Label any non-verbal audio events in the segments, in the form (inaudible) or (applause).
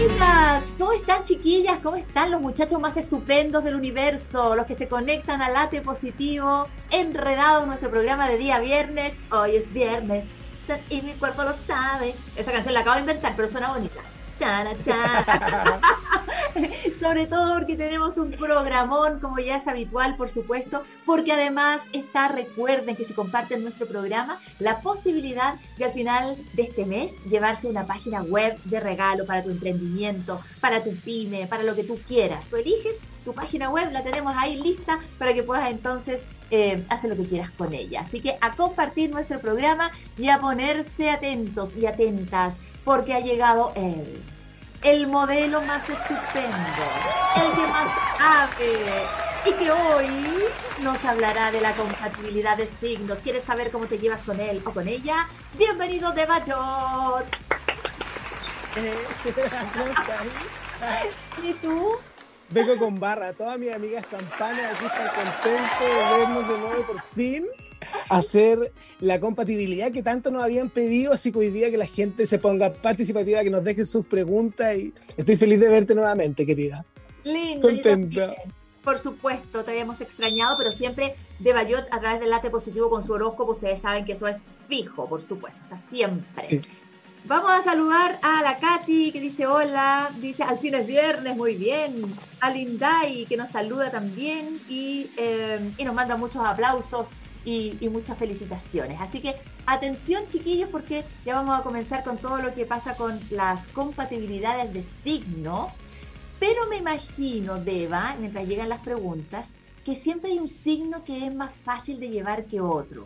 Bienvenidas. ¿Cómo están chiquillas? ¿Cómo están los muchachos más estupendos del universo? Los que se conectan al late positivo, enredado en nuestro programa de día viernes. Hoy es viernes y mi cuerpo lo sabe. Esa canción la acabo de inventar, pero suena bonita. (laughs) Sobre todo porque tenemos un programón, como ya es habitual, por supuesto, porque además está, recuerden que si comparten nuestro programa, la posibilidad de al final de este mes llevarse una página web de regalo para tu emprendimiento, para tu pyme, para lo que tú quieras. Tú eliges tu página web, la tenemos ahí lista para que puedas entonces eh, hacer lo que quieras con ella. Así que a compartir nuestro programa y a ponerse atentos y atentas porque ha llegado él, el modelo más estupendo, el que más sabe y que hoy nos hablará de la compatibilidad de signos. ¿Quieres saber cómo te llevas con él o con ella? Bienvenido de Mayor. (laughs) ¿Y tú? Vengo con barra. Todas mis amigas campanas aquí están contentos de vernos de nuevo por fin hacer la compatibilidad que tanto nos habían pedido, así que hoy día que la gente se ponga participativa, que nos dejen sus preguntas y estoy feliz de verte nuevamente, querida. Lindo. Contenta. Por supuesto, te habíamos extrañado, pero siempre de Bayot a través del late positivo con su horóscopo, ustedes saben que eso es fijo, por supuesto, está siempre. Vamos a saludar a la Katy que dice hola, dice al fin es viernes, muy bien. A Linday que nos saluda también y, eh, y nos manda muchos aplausos y, muchas felicitaciones. Así que atención chiquillos porque ya vamos a comenzar con todo lo que pasa con las compatibilidades de signo. Pero me imagino, Deba, mientras llegan las preguntas, que siempre hay un signo que es más fácil de llevar que otro.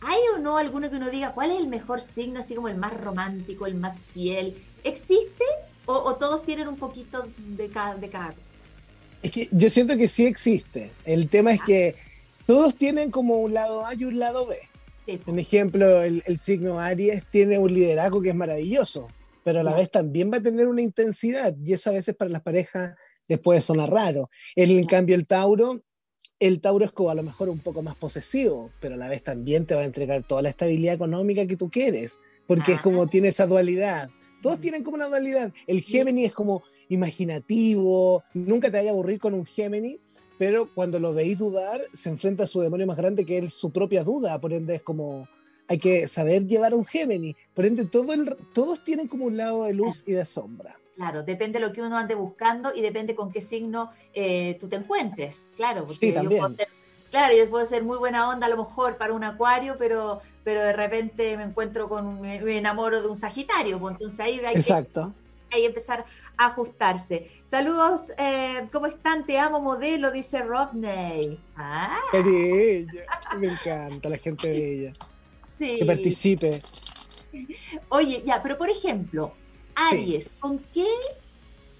¿Hay o no alguno que uno diga cuál es el mejor signo, así como el más romántico, el más fiel? ¿Existe o, todos tienen un poquito de cada, de cada cosa? Es que yo siento que sí existe. El tema es ah. que todos tienen como un lado A y un lado B. Por ejemplo, el, signo Aries tiene un liderazgo que es maravilloso, pero a la vez también va a tener una intensidad y eso a veces para las parejas les puede sonar raro. En cambio, el Tauro, el Tauro es como a lo mejor un poco más posesivo, pero a la vez también te va a entregar toda la estabilidad económica que tú quieres, porque es como tiene esa dualidad. Todos tienen como una dualidad. El Géminis es como imaginativo, nunca te vaya a aburrir con un Géminis, pero cuando lo veis dudar, se enfrenta a su demonio más grande que es su propia duda, por ende es como, hay que saber llevar a un Géminis, por ende todo el, todos tienen como un lado de luz y de sombra. Claro, depende de lo que uno ande buscando y depende con qué signo eh, tú te encuentres, claro. Porque sí, también. claro, yo puedo ser muy buena onda a lo mejor para un acuario, pero, pero de repente me encuentro con, me, enamoro de un sagitario, pues entonces ahí hay Exacto y empezar a ajustarse. Saludos, eh, ¿cómo están? Te amo, modelo, dice Rodney. Ah. Ella. Me encanta la gente de ella. Sí. Que participe. Oye, ya, pero por ejemplo, Aries, ¿con qué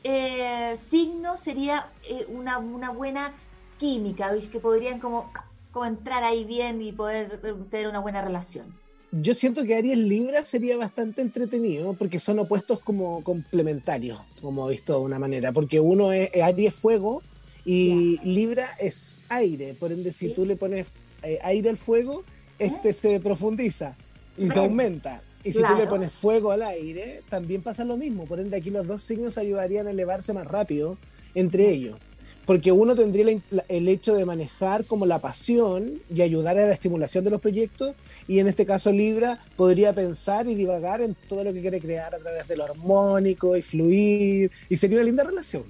eh, signo sería eh, una, una, buena química? ¿Veis? Que podrían como, como entrar ahí bien y poder tener una buena relación yo siento que Aries Libra sería bastante entretenido porque son opuestos como complementarios, como he visto de una manera, porque uno es Aries fuego y Libra es aire, por ende si tú le pones eh, aire al fuego, este se profundiza y se aumenta. Y si tú le pones fuego al aire, también pasa lo mismo. Por ende, aquí los dos signos ayudarían a elevarse más rápido entre ellos porque uno tendría el hecho de manejar como la pasión y ayudar a la estimulación de los proyectos, y en este caso Libra podría pensar y divagar en todo lo que quiere crear a través de lo armónico y fluir, y sería una linda relación.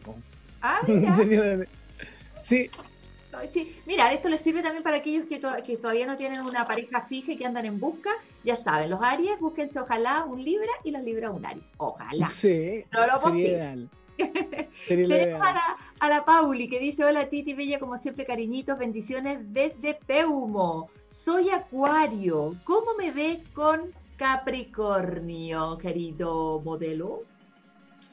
Ah, (laughs) sí. sí. Mira, esto les sirve también para aquellos que, que, todavía no tienen una pareja fija y que andan en busca. Ya saben, los Aries, búsquense ojalá un Libra y las Libra un Aries. Ojalá. Sí, (laughs) sería ideal. Tenemos a la, a la, Pauli que dice: Hola Titi Bella, como siempre, cariñitos, bendiciones desde Peumo. Soy Acuario. ¿Cómo me ve con Capricornio, querido modelo?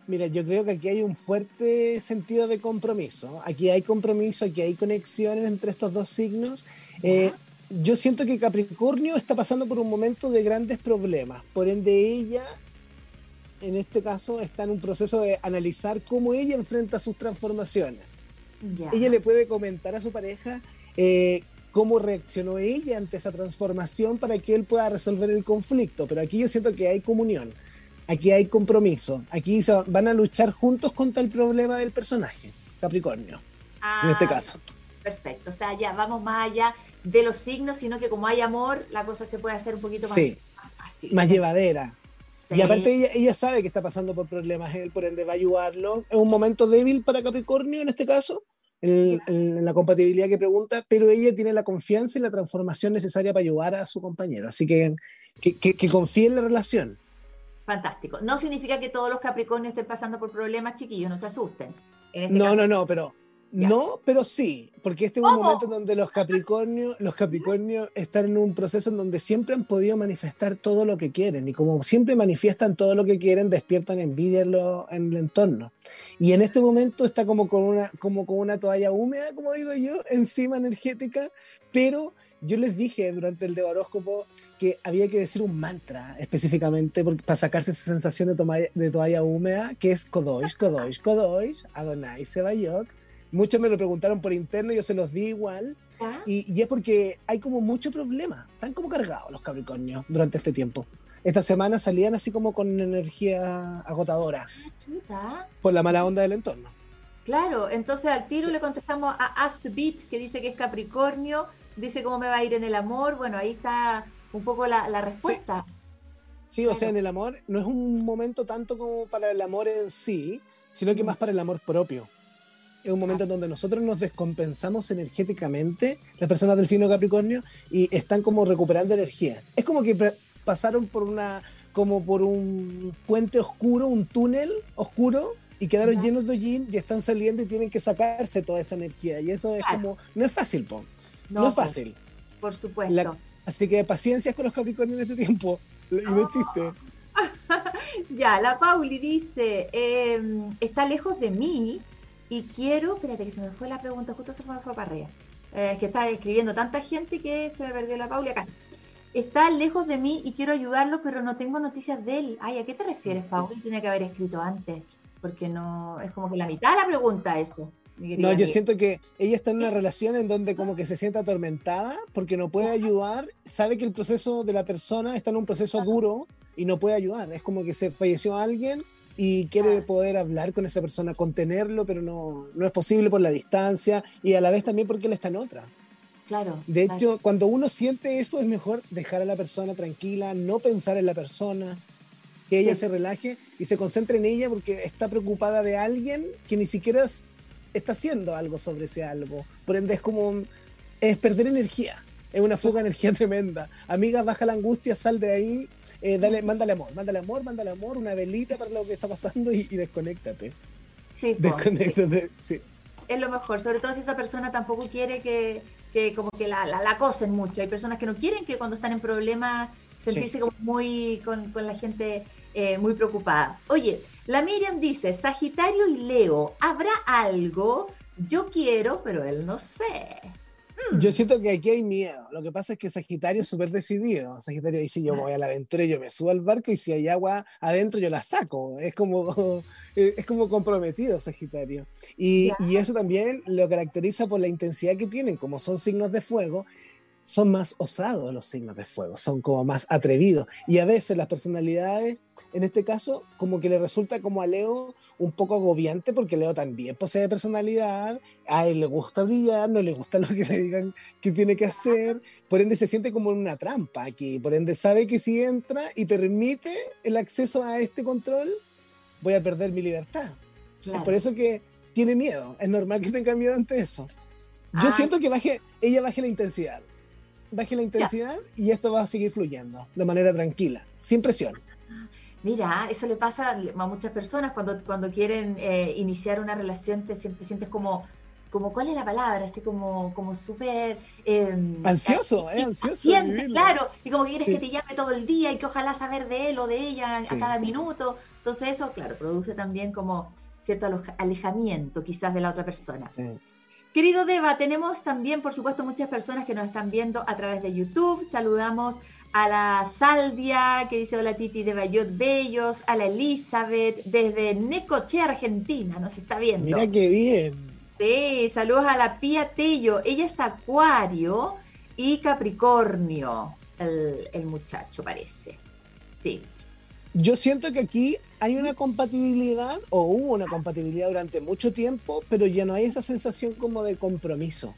Mira, yo creo que aquí hay un fuerte sentido de compromiso. Aquí hay compromiso, aquí hay conexiones entre estos dos signos. Eh, yo siento que Capricornio está pasando por un momento de grandes problemas. Por ende, ella en este caso está en un proceso de analizar cómo ella enfrenta sus transformaciones. Ella le puede comentar a su pareja eh, cómo reaccionó ella ante esa transformación para que él pueda resolver el conflicto, pero aquí yo siento que hay comunión. aquí hay compromiso, aquí se van a luchar juntos contra el problema del personaje, Capricornio, en este ah, caso. Perfecto, o sea, ya vamos más allá de los signos, sino que como hay amor, la cosa se puede hacer un poquito más, fácil. Más llevadera. Y aparte ella, sabe que está pasando por problemas, él por ende va a ayudarlo. Es un momento débil para Capricornio en este caso, en, la compatibilidad que pregunta, pero ella tiene la confianza y la transformación necesaria para ayudar a su compañero. Así que que, que, confíe en la relación. Fantástico. No significa que todos los Capricornios estén pasando por problemas, chiquillos, no se asusten. Este no, no, no, pero no, pero sí, porque este es un momento en donde los Capricornios, los Capricornios están en un proceso en donde siempre han podido manifestar todo lo que quieren y como siempre manifiestan todo lo que quieren, despiertan envidia en, en el entorno. Y en este momento está como con una como con una toalla húmeda, como digo yo, encima energética, pero yo les dije durante el de horóscopo que había que decir un mantra específicamente para sacarse esa sensación de, toalla, de toalla húmeda, que es Kodosh, Kodosh, Kodosh, Adonai Sebayok, Muchos me lo preguntaron por interno, yo se los di igual. Y, es porque hay como mucho problema. Están como cargados los Capricornios durante este tiempo. Esta semana salían así como con energía agotadora. Por la mala onda del entorno. Claro, entonces al tiro le contestamos a Ask Beat, que dice que es Capricornio, dice cómo me va a ir en el amor. Bueno, ahí está un poco la, respuesta. Sí, o sea, en el amor no es un momento tanto como para el amor en sí, sino que más para el amor propio es un momento donde nosotros nos descompensamos energéticamente, las personas del signo Capricornio, y están como recuperando energía. Es como que pasaron por una, como por un puente oscuro, un túnel oscuro, y quedaron llenos de yin y están saliendo y tienen que sacarse toda esa energía. Y eso es como, no es fácil, po. No, es fácil. Por supuesto. así que paciencia con los Capricornios en este tiempo. Lo metiste. (laughs) ya, la Pauli dice, em, está lejos de mí y quiero, espérate que se me fue la pregunta, justo se me fue para arriba. Eh, es que está escribiendo tanta gente que se me perdió la Pauli acá. Está lejos de mí y quiero ayudarlo, pero no tengo noticias de él. Ay, ¿a qué te refieres, Pauli? Tiene que haber escrito antes, porque no, es como que la mitad de la pregunta eso. No, yo siento que ella está en una relación en donde como que se siente atormentada porque no puede ayudar, sabe que el proceso de la persona está en un proceso duro y no puede ayudar. Es como que se falleció alguien y quiere poder hablar con esa persona, contenerlo, pero no, no es posible por la distancia y a la vez también porque él está en otra. Claro. De hecho, cuando uno siente eso, es mejor dejar a la persona tranquila, no pensar en la persona, que ella se relaje y se concentre en ella porque está preocupada de alguien que ni siquiera está haciendo algo sobre ese algo. Por ende, es como. Es perder energía. Es una fuga de energía (laughs) tremenda. Amiga, baja la angustia, sal de ahí eh, dale, mándale amor, mándale amor, mándale amor, una velita para lo que está pasando y, desconéctate. Sí, desconéctate, sí. Es lo mejor, sobre todo si esa persona tampoco quiere que, que como que la, la, acosen mucho. Hay personas que no quieren que cuando están en problemas sentirse como muy con, con la gente eh, muy preocupada. Oye, la Miriam dice, Sagitario y Leo, ¿habrá algo? Yo quiero, pero él no sé. Yo siento que aquí hay miedo. Lo que pasa es que Sagitario es súper decidido. Sagitario dice, yo voy a la aventura, yo me subo al barco y si hay agua adentro yo la saco. Es como, (laughs) es como comprometido Sagitario. Y, y eso también lo caracteriza por la intensidad que tienen. Como son signos de fuego, son más osados los signos de fuego, son como más atrevidos. Y a veces las personalidades, en este caso, como que le resulta como a Leo un poco agobiante, porque Leo también posee personalidad, a él le gusta brillar, no le gusta (laughs) lo que le digan que tiene que hacer, por ende se siente como en una trampa aquí, por ende sabe que si entra y permite el acceso a este control, voy a perder mi libertad. Es por eso que tiene miedo, es normal que tenga miedo ante eso. Yo ah. siento que baje, ella baje la intensidad baje la intensidad y esto va a seguir fluyendo de manera tranquila, sin presión. Mira, eso le pasa a muchas personas cuando, cuando quieren eh, iniciar una relación, te, sientes como, como, ¿cuál es la palabra? Así como, como súper... Em, ansioso, eh, ansioso. claro, y como que quieres que te llame todo el día y que ojalá saber de él o de ella a cada minuto. Entonces eso, claro, produce también como cierto alejamiento quizás de la otra persona. Sí. Querido Deva, tenemos también, por supuesto, muchas personas que nos están viendo a través de YouTube. Saludamos a la Saldia, que dice hola Titi de Bayot Bellos, a la Elizabeth, desde Necoche, Argentina, nos está viendo. Mira qué bien. Sí, saludos a la Pía Tello. Ella es Acuario y Capricornio, el, el muchacho parece. Sí. yo siento que aquí hay una compatibilidad, o hubo una compatibilidad durante mucho tiempo, pero ya no hay esa sensación como de compromiso.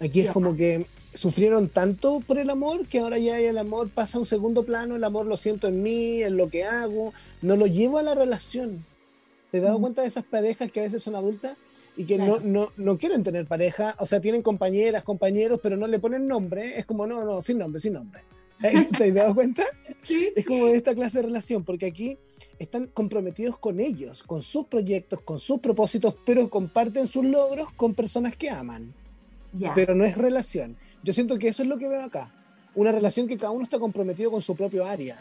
Aquí es como que sufrieron tanto por el amor que ahora ya el amor pasa a un segundo plano, el amor lo siento en mí, en lo que hago, no lo llevo a la relación. ¿Te has dado cuenta de esas parejas que a veces son adultas y que no, no, no, quieren tener pareja? O sea, tienen compañeras, compañeros, pero no le ponen nombre. Es como, no, no, sin nombre, sin nombre. (laughs) ¿Te has dado cuenta? (laughs) Es como de esta clase de relación, porque aquí están comprometidos con ellos, con sus proyectos, con sus propósitos, pero comparten sus logros con personas que aman. Pero no es relación. Yo siento que eso es lo que veo acá. Una relación que cada uno está comprometido con su propio área.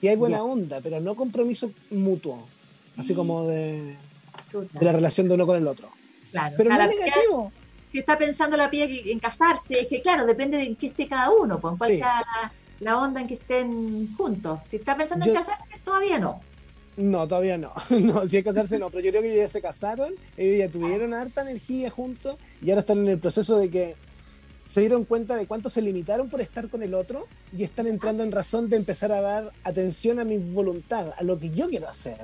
Y hay buena onda, pero no compromiso mutuo. Así como de, de, la relación de uno con el otro. Claro. Pero no es negativo. si está pensando la pía en casarse, es que claro, depende de en qué esté cada uno, pues, cuál sea la, onda en que estén juntos. Si está pensando en casarse, todavía no. No, todavía no. (laughs) no, si es casarse no, pero yo creo que ya se casaron, ellos ya tuvieron harta energía juntos y ahora están en el proceso de que se dieron cuenta de cuánto se limitaron por estar con el otro y están entrando en razón de empezar a dar atención a mi voluntad, a lo que yo quiero hacer.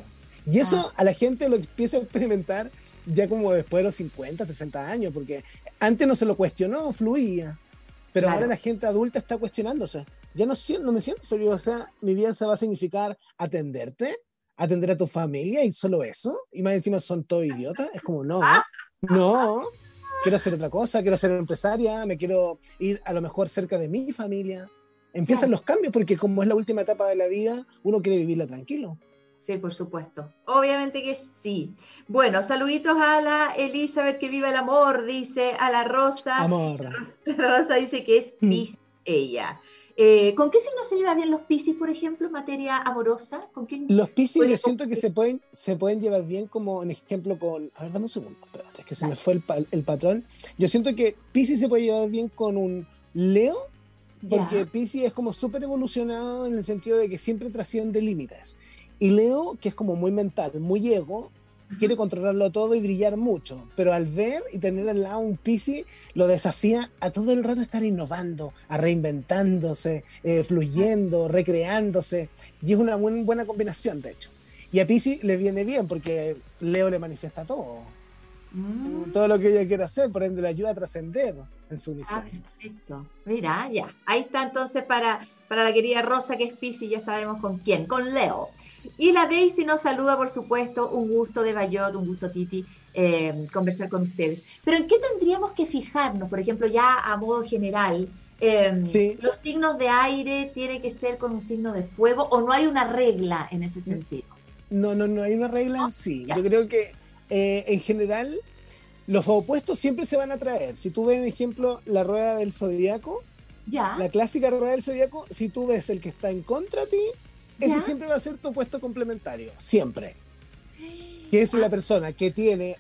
Y eso ah. a la gente lo empieza a experimentar ya como después de los 50, 60 años, porque antes no se lo cuestionó, fluía. Pero ahora la gente adulta está cuestionándose. Ya no, no me siento solo, o sea, mi vida se va a significar atenderte, atender a tu familia y solo eso. Y más encima son todos idiotas. Es como, no, no quiero hacer otra cosa, quiero ser empresaria, me quiero ir a lo mejor cerca de mi familia. Empiezan los cambios porque como es la última etapa de la vida, uno quiere vivirla tranquilo. Sí, por supuesto. Obviamente que sí. Bueno, saluditos a la Elizabeth, que viva el amor, dice, a la Rosa. Amor. La Rosa, dice que es mm. ella. Eh, ¿Con qué signo se llevan bien los Piscis, por ejemplo, en materia amorosa? ¿Con los Piscis yo siento que se pueden, se pueden llevar bien como en ejemplo con... A ver, dame un segundo, espérate, es que se me fue el, el, patrón. Yo siento que Piscis se puede llevar bien con un Leo, porque Piscis es como súper evolucionado en el sentido de que siempre trasciende límites. Y Leo, que es como muy mental, muy ego, quiere controlarlo todo y brillar mucho, pero al ver y tener al lado un Piscis, lo desafía a todo el rato estar innovando, a reinventándose, eh, fluyendo, recreándose, y es una buena combinación, de hecho. Y a Piscis le viene bien porque Leo le manifiesta todo. Mm. Todo lo que ella quiere hacer, por ende le ayuda a trascender en su misión. Ah, perfecto. Mira, ya. Ahí está entonces para, para la querida Rosa, que es Piscis, ya sabemos con quién, con Leo. Y la Daisy nos saluda, por supuesto, un gusto de Bayot, un gusto Titi, eh, conversar con ustedes. Pero ¿en qué tendríamos que fijarnos? Por ejemplo, ya a modo general, eh, ¿los signos de aire tienen que ser con un signo de fuego o no hay una regla en ese sentido? No, no, no hay una regla en sí. Yo creo que eh, en general los opuestos siempre se van a traer. Si tú ves, por ejemplo, la rueda del zodiaco, ya. la clásica rueda del zodiaco, si tú ves el que está en contra de ti, ese siempre va a ser tu puesto complementario, siempre. Que es la persona que tiene,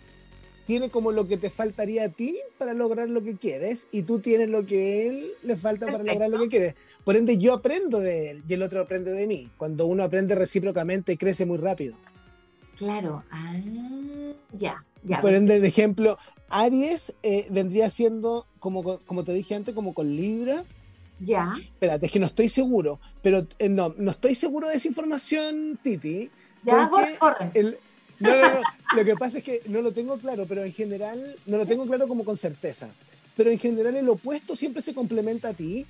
tiene como lo que te faltaría a ti para lograr lo que quieres y tú tienes lo que él le falta para lograr lo que quieres. Por ende, yo aprendo de él y el otro aprende de mí. Cuando uno aprende recíprocamente, crece muy rápido. Claro, ah, ya, ya. Por ende, de ejemplo, Aries eh, vendría siendo, como, como te dije antes, como con Libra, ya. Espérate, es que no estoy seguro, pero eh, no, no estoy seguro de esa información, Titi. Ya, corre. no, no, no, lo que pasa es que no lo tengo claro, pero en general, no lo tengo claro como con certeza. Pero en general el opuesto siempre se complementa a ti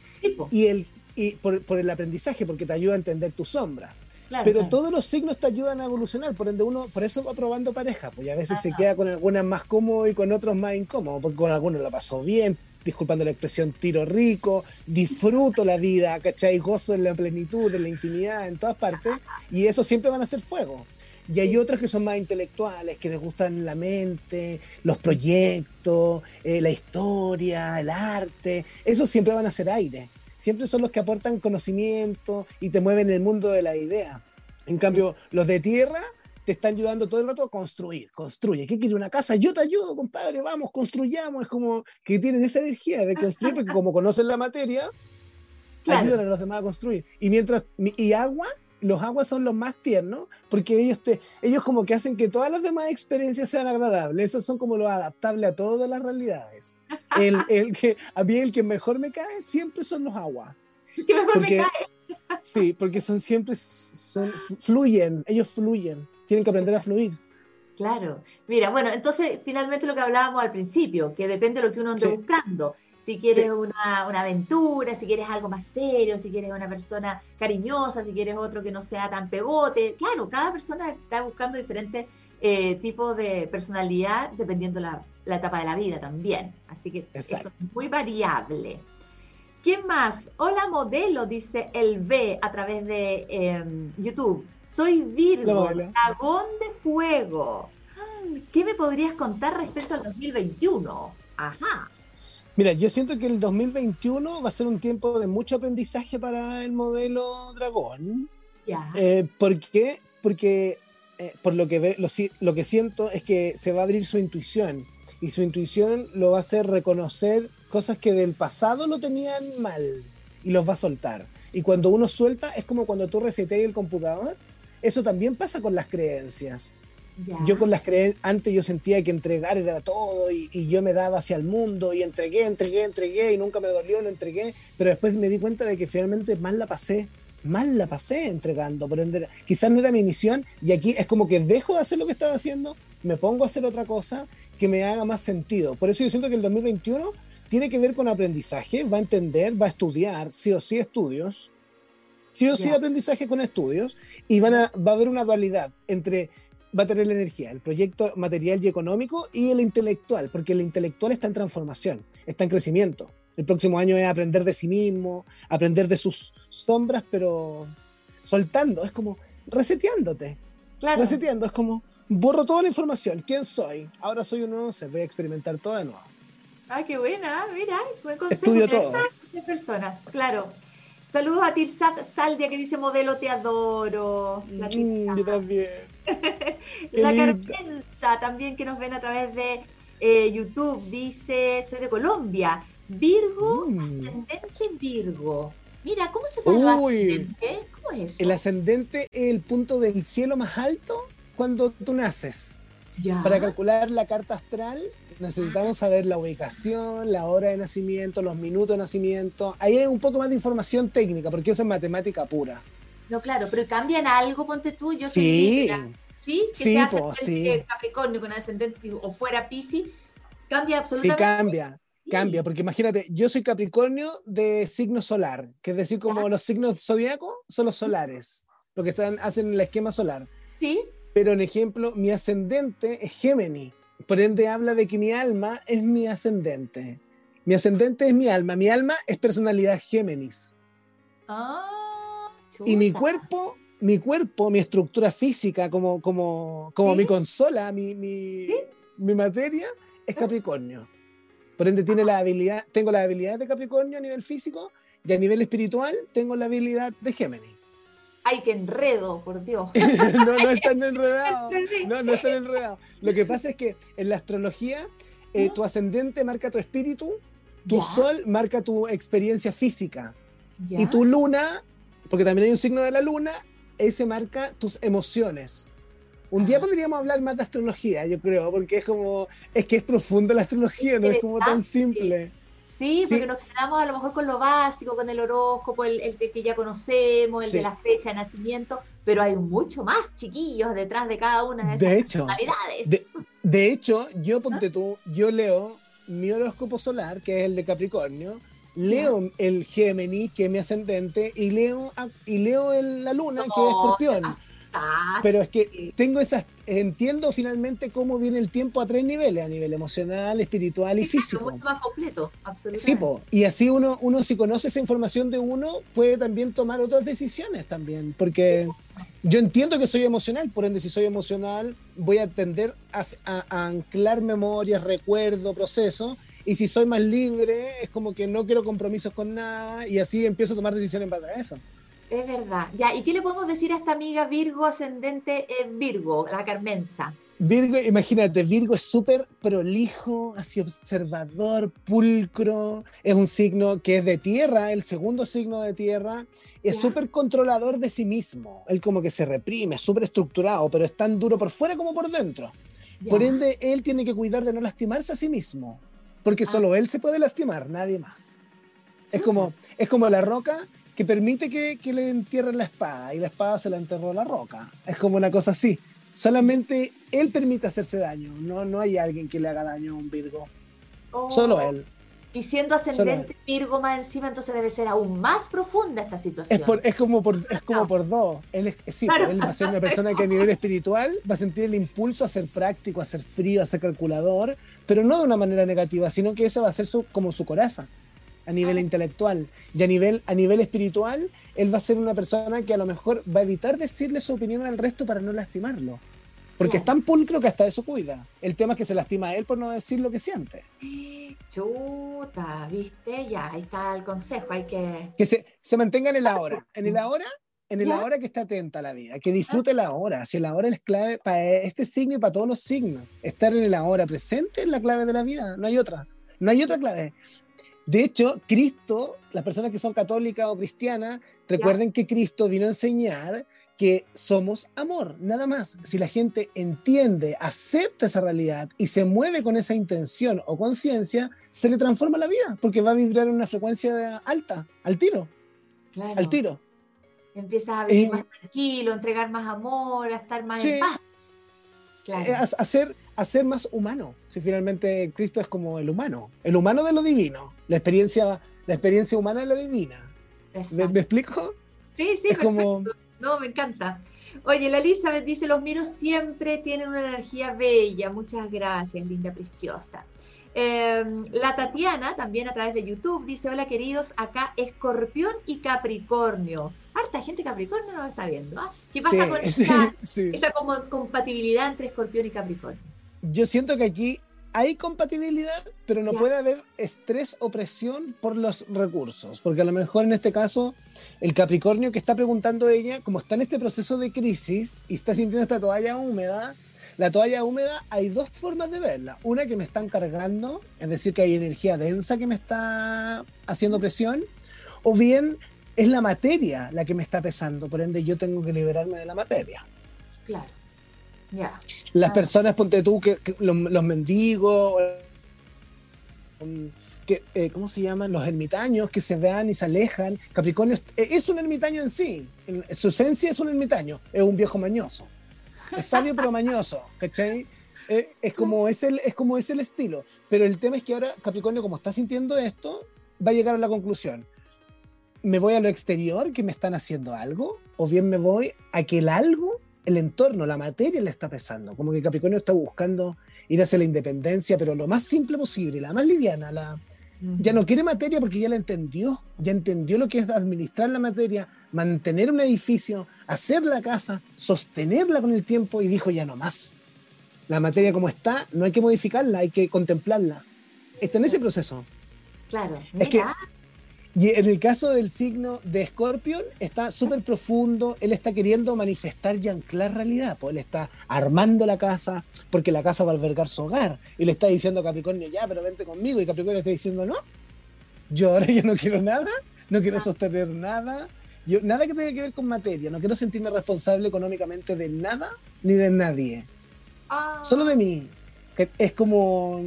y, el, y por, por, el aprendizaje, porque te ayuda a entender tu sombra. pero todos los signos te ayudan a evolucionar, por ende uno, por eso va probando pareja, pues a veces se queda con algunas más cómodo y con otros más incómodo, porque con algunos la pasó bien, disculpando la expresión, tiro rico, disfruto la vida, ¿cachai? Gozo en la plenitud, en la intimidad, en todas partes, y eso siempre van a ser fuego. Y hay otras que son más intelectuales, que les gustan la mente, los proyectos, eh, la historia, el arte. Esos siempre van a ser aire. Siempre son los que aportan conocimiento y te mueven el mundo de la idea. En cambio, los de tierra te están ayudando todo el rato a construir, construye. ¿Qué quiere una casa? Yo te ayudo, compadre, vamos, construyamos. Es como que tienen esa energía de construir, porque como conocen la materia, ayudan a los demás a construir. Y mientras, y agua, los aguas son los más tiernos, porque ellos, te, ellos como que hacen que todas las demás experiencias sean agradables. Esos son como los adaptables a todas las realidades. El, (laughs) el que, a mí el que mejor me cae siempre son los aguas. El que mejor me cae Sí, porque son siempre, son, fluyen, ellos fluyen, tienen que aprender a fluir. Claro, mira, bueno, entonces finalmente lo que hablábamos al principio, que depende de lo que uno ande buscando. Si quieres una, una, aventura, si quieres algo más serio, si quieres una persona cariñosa, si quieres otro que no sea tan pegote. Claro, cada persona está buscando diferentes eh, tipos de personalidad dependiendo la, la etapa de la vida también. Así que eso es muy variable. ¿Quién más? Hola modelo, dice el B a través de em, YouTube. Soy Virgo, dragón de fuego. ¿Qué me podrías contar respecto al 2021? Ajá. Mira, yo siento que el 2021 va a ser un tiempo de mucho aprendizaje para el modelo dragón. Ya. Eh, ¿Por qué? Porque eh, por lo que, ve, lo, lo que siento es que se va a abrir su intuición y su intuición lo va a hacer reconocer cosas que del pasado lo tenían mal y los va a soltar. Y cuando uno suelta, es como cuando tú reseteas el computador. Eso también pasa con las creencias. Yo con las creencias, antes yo sentía que entregar era todo y, y, yo me daba hacia el mundo y entregué, entregué, entregué y nunca me dolió, lo entregué, pero después me di cuenta de que finalmente mal la pasé, mal la pasé entregando, por ende, quizás no era mi misión y aquí es como que dejo de hacer lo que estaba haciendo, me pongo a hacer otra cosa que me haga más sentido. Por eso yo siento que el 2021 tiene que ver con aprendizaje, va a entender, va a estudiar, sí o sí estudios, sí o sí aprendizaje con estudios, y van a, va a haber una dualidad entre, va a tener la energía, el proyecto material y económico y el intelectual, porque el intelectual está en transformación, está en crecimiento. El próximo año es aprender de sí mismo, aprender de sus sombras, pero soltando, es como reseteándote. Claro. Reseteando, es como borro toda la información. ¿Quién soy? Ahora soy un nuevo ser, voy a experimentar todo de nuevo. Ay, qué buena, mira, buen consejo. Estudio todo. Personas, claro. Saludos a Tirsat Saldia que dice modelo te adoro. La mm, yo también. (laughs) la Carmenza también que nos ven a través de eh, YouTube dice, soy de Colombia. Virgo, mm. ascendente Virgo. Mira, ¿cómo se sabe el ascendente? ¿Cómo es eso? El ascendente es el punto del cielo más alto cuando tú naces. Para calcular la carta astral necesitamos saber la ubicación, la hora de nacimiento, los minutos de nacimiento. Ahí hay un poco más de información técnica, porque eso es matemática pura. No, claro, pero cambian algo, ponte tú, yo sí. ¿Sí? Que sí, pues, sí. Capricornio con ascendente o fuera Piscis, cambia absolutamente. Sí, cambia. Cambia, porque imagínate, yo soy Capricornio de signo solar, que es decir, como los signos zodiacos son los solares, lo que están, hacen el esquema solar. Sí. Pero en ejemplo, mi ascendente es Géminis. Por ende, habla de que mi alma es mi ascendente. Mi ascendente es mi alma. Mi alma es personalidad Géminis. Ah, y mi cuerpo, mi cuerpo, mi estructura física, como, como, como mi consola, mi, mi, mi materia, es Capricornio. Por ende, tiene la habilidad, tengo la habilidad de Capricornio a nivel físico y a nivel espiritual tengo la habilidad de Géminis. ¡Ay, qué enredo, por Dios! (laughs) no, no están enredados. (laughs) No, no están enredados. Lo que pasa es que en la astrología, eh, tu ascendente marca tu espíritu, tu sol marca tu experiencia física. Y tu luna, porque también hay un signo de la luna, ese marca tus emociones. Un día podríamos hablar más de astrología, yo creo, porque es como, es que es profunda la astrología, no es como tan simple. Sí, porque nos quedamos a lo mejor con lo básico, con el horóscopo, el, el que ya conocemos, el de la fecha de nacimiento, pero hay mucho más chiquillos detrás de cada una de esas de hecho, De, hecho, yo ponte tú, yo leo mi horóscopo solar, que es el de Capricornio, leo el Géminis, que es mi ascendente, y leo, y leo la luna, que es Escorpión. Pero es que tengo esas, entiendo finalmente cómo viene el tiempo a tres niveles, a nivel emocional, espiritual y físico. Mucho más completo, absolutamente. Sí, y así uno, uno si conoce esa información de uno, puede también tomar otras decisiones también, porque yo entiendo que soy emocional, por ende si soy emocional voy a tender a, a anclar memorias, recuerdos, procesos, y si soy más libre, es como que no quiero compromisos con nada, y así empiezo a tomar decisiones en base a eso. Es verdad. Ya, ¿y qué le podemos decir a esta amiga Virgo ascendente en Virgo, la Carmenza? Virgo, imagínate, Virgo es súper prolijo, así observador, pulcro, es un signo que es de tierra, el segundo signo de tierra, es súper controlador de sí mismo, él como que se reprime, súper estructurado, pero es tan duro por fuera como por dentro. Por ende, él tiene que cuidar de no lastimarse a sí mismo, porque ah. solo él se puede lastimar, nadie más. Es como, es como la roca que permite que, le entierren la espada y la espada se la enterró a la roca. Es como una cosa así. Solamente él permite hacerse daño, no, no hay alguien que le haga daño a un Virgo. Oh. Solo él. Y siendo ascendente Virgo más encima, entonces debe ser aún más profunda esta situación. Es, como, por, es como por dos. Él, sí, él va a ser una persona que a nivel espiritual va a sentir el impulso a ser práctico, a ser frío, a ser calculador, pero no de una manera negativa, sino que ese va a ser su, como su coraza a nivel ah. intelectual. Y a nivel, a nivel espiritual, él va a ser una persona que a lo mejor va a evitar decirle su opinión al resto para no lastimarlo. Porque es tan pulcro que hasta eso cuida. El tema es que se lastima a él por no decir lo que siente. Chuta, ¿viste? Ya, ahí está el consejo, hay que... Que se, se mantenga en el ahora. En el ahora, en el ahora que está atenta a la vida, que disfrute la hora. Si el ahora es clave para este signo y para todos los signos. Estar en el ahora presente es la clave de la vida, no hay otra. No hay otra clave. De hecho, Cristo, las personas que son católicas o cristianas, recuerden que Cristo vino a enseñar que somos amor, nada más. Si la gente entiende, acepta esa realidad y se mueve con esa intención o conciencia, se le transforma la vida, porque va a vibrar en una frecuencia alta, al tiro. Al tiro. Empiezas a vivir más tranquilo, a entregar más amor, a estar más en paz. Claro. Eh, ser más humano. Si finalmente Cristo es como el humano, el humano de lo divino, la experiencia, la experiencia humana de lo divina. ¿Me, explico? Sí, sí, es como no, me encanta. Oye, la Elizabeth dice, los miros siempre tienen una energía bella. Muchas gracias, linda, preciosa. Em, la Tatiana, también a través de YouTube, dice, hola queridos, acá Escorpión y Capricornio. Harta gente Capricornio nos está viendo. ¿ah? ¿Qué pasa con (laughs) esta, compatibilidad entre Escorpión y Capricornio? Yo siento que aquí hay compatibilidad, pero no puede haber estrés o presión por los recursos, porque a lo mejor en este caso el Capricornio que está preguntando ella, como está en este proceso de crisis y está sintiendo esta toalla húmeda, la toalla húmeda hay dos formas de verla. Una que me están cargando, es decir, que hay energía densa que me está haciendo presión, o bien es la materia la que me está pesando, por ende yo tengo que liberarme de la materia. Claro. Las personas, ponte tú, que, los, mendigos, que, eh, ¿cómo se llaman? Los ermitaños que se vean y se alejan. Capricornio es un ermitaño en sí. En su esencia es un ermitaño. Es un viejo mañoso. Es sabio pero mañoso, ¿cachai? Eh, es, como es, el, es como es el estilo. Pero el tema es que ahora Capricornio, como está sintiendo esto, va a llegar a la conclusión. ¿Me voy a lo exterior que me están haciendo algo? ¿O bien me voy a que el algo el entorno, la materia le está pesando. Como que Capricornio está buscando ir hacia la independencia, pero lo más simple posible, la más liviana. La, Ya no quiere materia porque ya la entendió, ya entendió lo que es administrar la materia, mantener un edificio, hacer la casa, sostenerla con el tiempo y dijo ya no más. La materia como está, no hay que modificarla, hay que contemplarla. Está en ese proceso. Claro. Es que y en el caso del signo de Scorpion, está súper profundo, él está queriendo manifestar y anclar realidad, pues él está armando la casa, porque la casa va a albergar su hogar, y le está diciendo a Capricornio, ya, pero vente conmigo, y Capricornio está diciendo, no, yo ahora (laughs) ya no quiero nada, no quiero sostener nada, yo, nada que tenga que ver con materia, no quiero sentirme responsable económicamente de nada ni de nadie, ah. solo de mí, que es como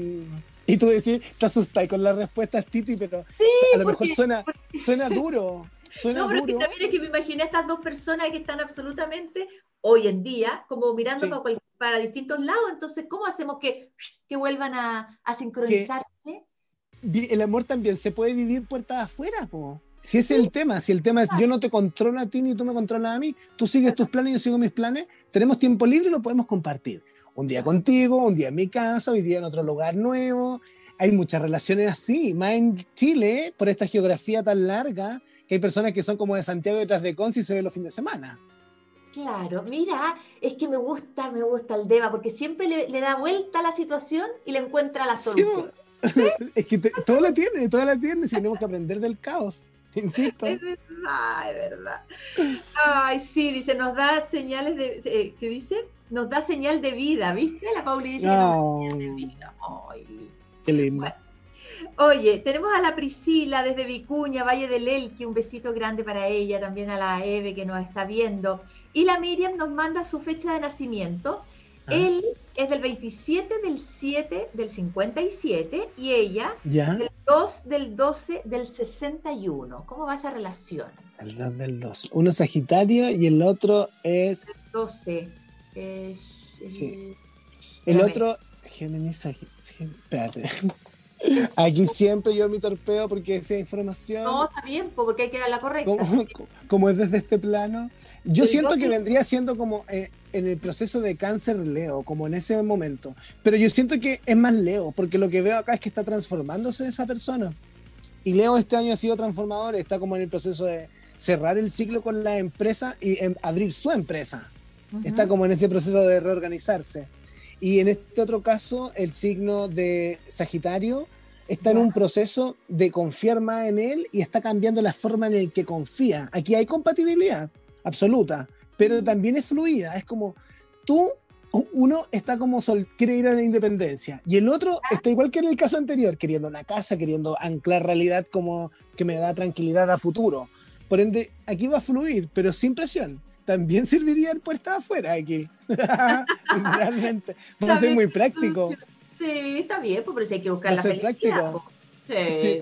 y tú decís, te asustas con la respuesta, Titi, pero a lo mejor suena, suena duro. Suena no, pero duro. también es que me imaginé a estas dos personas que están absolutamente hoy en día como mirando para, distintos lados. Entonces, ¿cómo hacemos que, que vuelvan a, a sincronizarse? el amor también se puede vivir puertas afuera, po. Si es el tema, si el tema es yo no te controlo a ti ni tú me controlas a mí, tú sigues tus planes y yo sigo mis planes, tenemos tiempo libre y lo podemos compartir. Un día contigo, un día en mi casa, hoy día en otro lugar nuevo. Hay muchas relaciones así, más en Chile, por esta geografía tan larga, que hay personas que son como de Santiago detrás de Conci y se ven los fines de semana. Claro, mira, es que me gusta, me gusta el Deva, porque siempre le, da vuelta a la situación y le encuentra la solución. (laughs) es que todo la tiene, todo la tiene, si tenemos que aprender del caos. Insisto. Es verdad, es verdad. Ay, sí, dice, nos da señales de, ¿qué dice? Nos da señal de vida, ¿viste? La Pauli dice Qué lindo. Oye, tenemos a la Priscila desde Vicuña, Valle del Elqui, un besito grande para ella, también a la Eve que nos está viendo. Y la Miriam nos manda su fecha de nacimiento, Ah. Él es del 27 del 7 del 57 y ella ¿Ya? del 2 del 12 del 61. ¿Cómo va esa relación? El 2 del 12. Uno es Sagitario y el otro es... El 12. Es, sí. El otro, Géminis, Sagitario. Espérate. Aquí siempre yo mi torpeo porque esa información. No, está bien, porque hay que dar la correcta. Como, es desde este plano. Yo siento que vendría siendo como eh, en el proceso de cáncer Leo, como en ese momento. Pero yo siento que es más Leo, porque lo que veo acá es que está transformándose esa persona. Y Leo este año ha sido transformador, está como en el proceso de cerrar el ciclo con la empresa y abrir su empresa. Está como en ese proceso de reorganizarse. Y en este otro caso, el signo de Sagitario está en un proceso de confiar más en él y está cambiando la forma en la que confía. Aquí hay compatibilidad absoluta, pero también es fluida. Es como tú, uno está como sol, quiere ir a la independencia y el otro está igual que en el caso anterior, queriendo una casa, queriendo anclar realidad como que me da tranquilidad a futuro. Por ende, aquí va a fluir, pero sin presión. También (laughs) serviría el puerta afuera aquí. (laughs) Realmente. Va a ser muy práctico. Sí, está bien, pues, pero si hay que buscar la felicidad. Sí.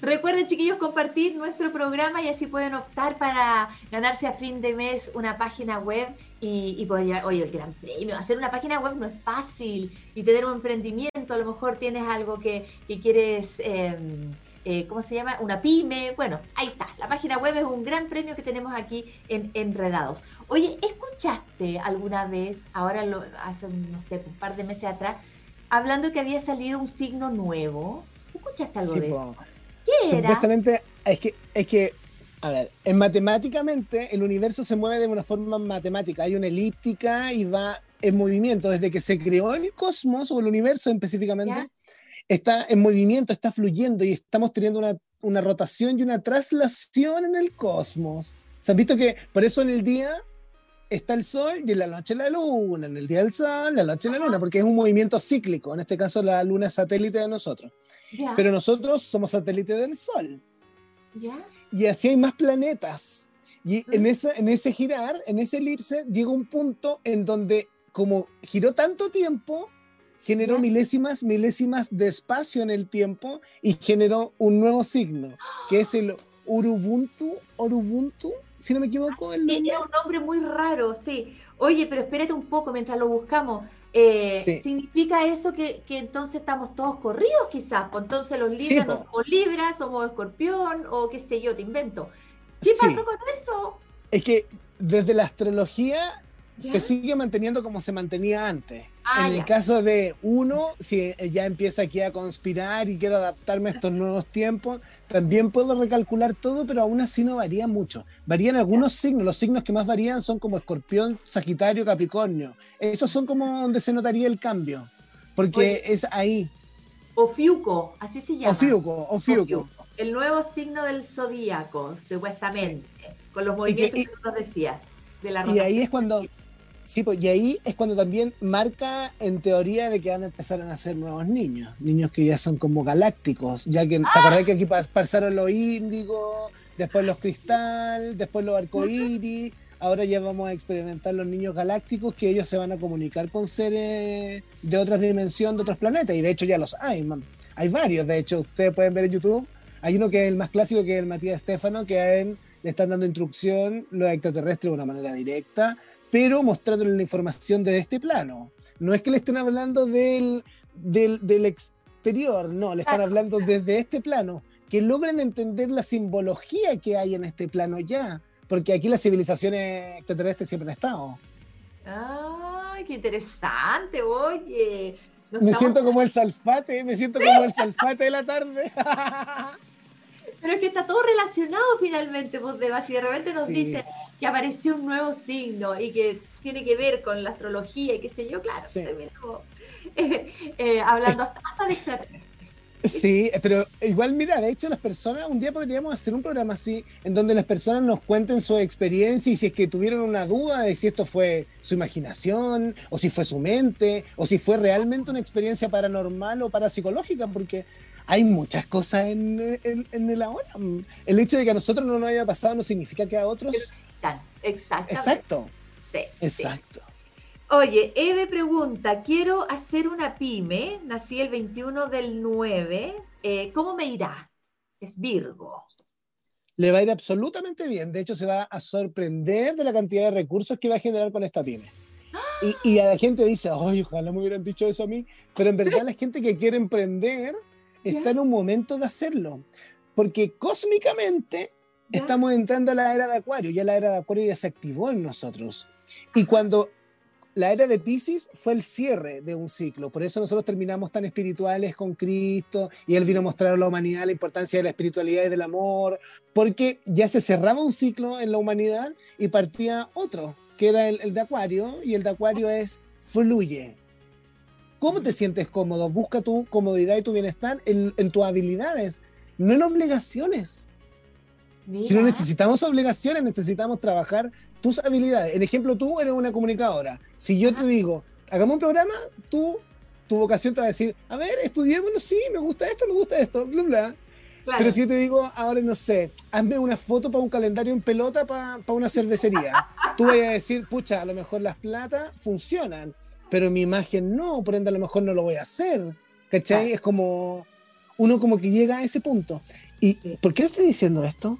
Recuerden, chiquillos, compartir nuestro programa y así pueden optar para ganarse a fin de mes una página web y, y poder llevar, oye, el gran premio. Hacer una página web no es fácil y tener un emprendimiento, a lo mejor tienes algo que, que quieres eh, eh, ¿cómo se llama? Una pyme. Bueno, ahí está. La página web es un gran premio que tenemos aquí en Enredados. Oye, ¿escuchaste alguna vez, ahora lo, hace no sé, un par de meses atrás, hablando que había salido un signo nuevo? ¿Escuchaste algo de eso? ¿Qué era? Supuestamente, es que, es que, a ver, en matemáticamente el universo se mueve de una forma matemática. Hay una elíptica y va en movimiento desde que se creó el cosmos o el universo específicamente está en movimiento, está fluyendo y estamos teniendo una, una rotación y una traslación en el cosmos. ¿Se han visto que por eso en el día está el sol y en la noche la luna, en el día el sol, en la noche la luna, porque es un movimiento cíclico. En este caso la luna es satélite de nosotros. Pero nosotros somos satélite del sol. Y así hay más planetas. Y en, ese, en ese girar, en ese elipse, llega un punto en donde como giró tanto tiempo, generó milésimas, milésimas de espacio en el tiempo y generó un nuevo signo, que es el Urubuntu, Urubuntu, si no me equivoco. El Tiene un nombre muy raro, sí. Oye, pero espérate un poco mientras lo buscamos. Eh, ¿Significa eso que, entonces estamos todos corridos quizás? Pues entonces los libras no somos libras, somos escorpión o qué sé yo, te invento. ¿Qué pasó con eso? Es que desde la astrología se sigue manteniendo como se mantenía antes. Ah, en el caso de uno, si ya empieza aquí a conspirar y quiero adaptarme a estos nuevos tiempos, también puedo recalcular todo, pero aún así no varía mucho. Varían algunos signos, los signos que más varían son como escorpión, sagitario, capricornio. Esos son como donde se notaría el cambio, porque es ahí. Ofiuco, así se llama. Ofiuco, Ofiuco. El nuevo signo del zodíaco, supuestamente, con los movimientos que, tú nos decías. De la y ahí es cuando Sí, pues, y ahí es cuando también marca en teoría de que van a empezar a nacer nuevos niños, niños que ya son como galácticos, ya que te acordás que aquí pasaron los índigos, después los cristal, después los arcoíris, ahora ya vamos a experimentar los niños galácticos que ellos se van a comunicar con seres de otras dimensiones, de otros planetas, y de hecho ya los hay, hay varios, de hecho ustedes pueden ver en YouTube, hay uno que es el más clásico que es el Matías Estefano, que a él le están dando instrucción los extraterrestres de una manera directa, pero mostrándole la información de este plano. No es que le estén hablando del, del, exterior, no, le están hablando desde este plano, que logren entender la simbología que hay en este plano ya, porque aquí las civilizaciones extraterrestres siempre han estado. ¡Ay, qué interesante! Oye. Me siento como el salfate, me siento como el salfate de la tarde. (laughs) Pero es que está todo relacionado finalmente, pues, de, si de repente nos dicen que apareció un nuevo signo y que tiene que ver con la astrología y qué sé yo, claro, (laughs) eh, eh, hablando hasta, de extraterrestres. Sí, pero igual, mira, de hecho las personas, un día podríamos hacer un programa así, en donde las personas nos cuenten su experiencia y si es que tuvieron una duda de si esto fue su imaginación, o si fue su mente, o si fue realmente una experiencia paranormal o parapsicológica, porque hay muchas cosas en, el ahora. El hecho de que a nosotros no nos haya pasado no significa que a otros. Exacto. Exacto. Sí. Exacto. Oye, Eve pregunta, quiero hacer una pyme, nací el 21 del 9, eh, ¿cómo me irá? Es Virgo. Le va a ir absolutamente bien, de hecho se va a sorprender de la cantidad de recursos que va a generar con esta pyme. Y, a la gente dice, ay, ojalá me hubieran dicho eso a mí, pero en verdad la gente que quiere emprender está en un momento de hacerlo, porque cósmicamente estamos entrando a la era de Acuario, ya la era de Acuario ya se activó en nosotros. Y cuando la era de Pisces fue el cierre de un ciclo, por eso nosotros terminamos tan espirituales con Cristo y Él vino a mostrar a la humanidad la importancia de la espiritualidad y del amor, porque ya se cerraba un ciclo en la humanidad y partía otro, que era el, de Acuario, y el de Acuario es fluye. ¿Cómo te sientes cómodo? Busca tu comodidad y tu bienestar en, en tus habilidades, no en obligaciones. Si no necesitamos obligaciones, necesitamos trabajar tus habilidades. En ejemplo, tú eres una comunicadora. Si yo te digo, hagamos un programa, tú, tu vocación te va a decir, a ver, bueno, sí, me gusta esto, me gusta esto, bla, bla. Pero si yo te digo, ahora no sé, hazme una foto para un calendario en pelota para una cervecería, tú vas a decir, pucha, a lo mejor las platas funcionan, pero mi imagen no, por ende a lo mejor no lo voy a hacer. ¿Cachai? Es como, uno como que llega a ese punto. ¿Y por qué estoy diciendo esto?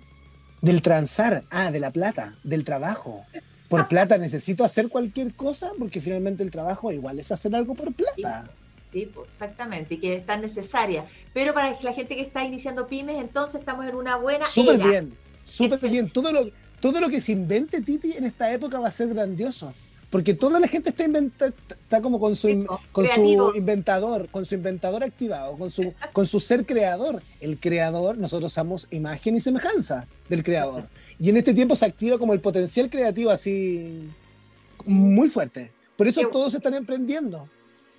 Del transar, ah, de la plata, del trabajo. Por plata necesito hacer cualquier cosa porque finalmente el trabajo igual es hacer algo por plata. Sí, pues, exactamente, y que es tan necesaria. Pero para la gente que está iniciando pymes, entonces estamos en una buena. Súper bien, súper bien. Todo lo, todo lo que se invente Titi en esta época va a ser grandioso porque toda la gente está está como con su con su inventador, con su inventador activado, con su (laughs) con su ser creador. El creador, nosotros somos imagen y semejanza del creador. Y en este tiempo se activa como el potencial creativo así muy fuerte. Por eso todos están emprendiendo.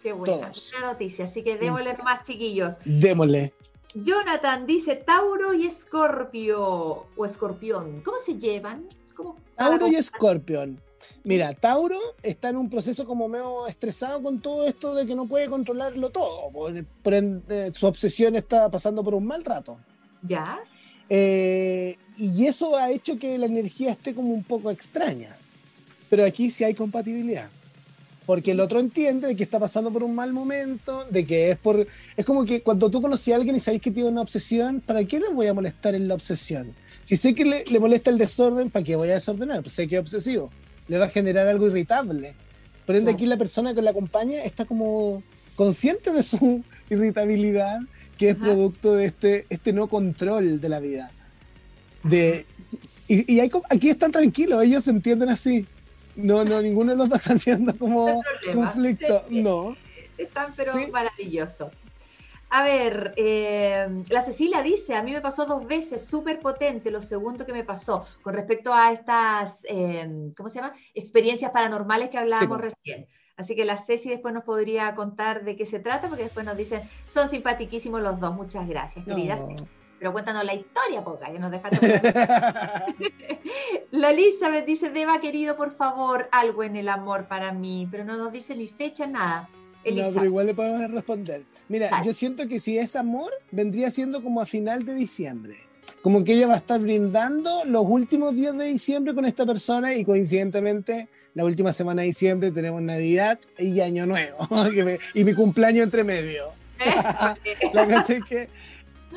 Qué buena, noticia. Así que démosle más, chiquillos. Démosle. Jonathan dice Tauro y Escorpio o Escorpión. ¿Cómo se llevan? Tauro y Escorpión. Mira, Tauro está en un proceso como medio estresado con todo esto de que no puede controlarlo todo. Por, su obsesión está pasando por un mal rato. ¿Ya? Eh, y eso ha hecho que la energía esté como un poco extraña. Pero aquí sí hay compatibilidad. Porque el otro entiende de que está pasando por un mal momento, de que es por... Es como que cuando tú conoces a alguien y sabes que tiene una obsesión, ¿para qué le voy a molestar en la obsesión? Si sé que le, le molesta el desorden, ¿para qué voy a desordenar? Pues sé que es obsesivo le va a generar algo irritable. Por ende, aquí la persona que la acompaña está como consciente de su (laughs) irritabilidad, que es producto de este, este no control de la vida. De, y, aquí están tranquilos, ellos se entienden así. No, no, ninguno de los dos está haciendo como (laughs) conflicto. No. Están pero maravilloso. A ver, eh, la Cecilia dice, a mí me pasó dos veces, súper potente, lo segundo que me pasó con respecto a estas, eh, ¿cómo se llama? Experiencias paranormales que hablábamos pues. recién. Así que la Ceci después nos podría contar de qué se trata, porque después nos dicen, son simpatiquísimos los dos, muchas gracias, queridas. Pero cuéntanos la historia, poca, que nos dejaste. (laughs) la Elizabeth dice, Deba, querido, por favor, algo en el amor para mí, pero no nos dice ni fecha, nada. No, pero igual le podemos responder. Mira, yo siento que si es amor, vendría siendo como a final de diciembre. Como que ella va a estar brindando los últimos días de diciembre con esta persona y coincidentemente la última semana de diciembre tenemos Navidad y Año Nuevo (laughs) y mi cumpleaños entre medio. (laughs) la cosa es que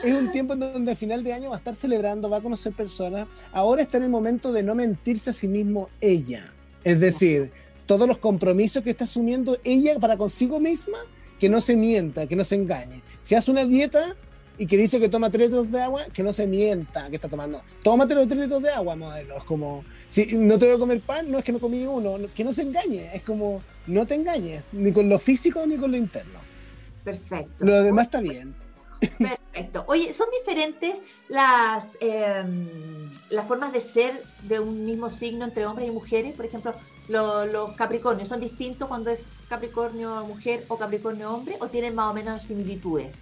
es un tiempo en donde al final de año va a estar celebrando, va a conocer personas. Ahora está en el momento de no mentirse a sí mismo ella. Es decir, todos los compromisos que está asumiendo ella para consigo misma, que no se mienta, que no se engañe. Si hace una dieta y que dice que toma tres litros de agua, que no se mienta que está tomando. Tómate los tres litros de agua, modelo. Es como, si no te voy a comer pan, no es que no comí uno, que no se engañe. Es como, no te engañes, ni con lo físico ni con lo interno. Perfecto. Lo demás está bien. Perfecto. Oye, ¿son diferentes las, em, las formas de ser de un mismo signo entre hombres y mujeres? Por ejemplo, los Capricornios son distintos cuando es Capricornio mujer o Capricornio hombre o tienen más o menos similitudes?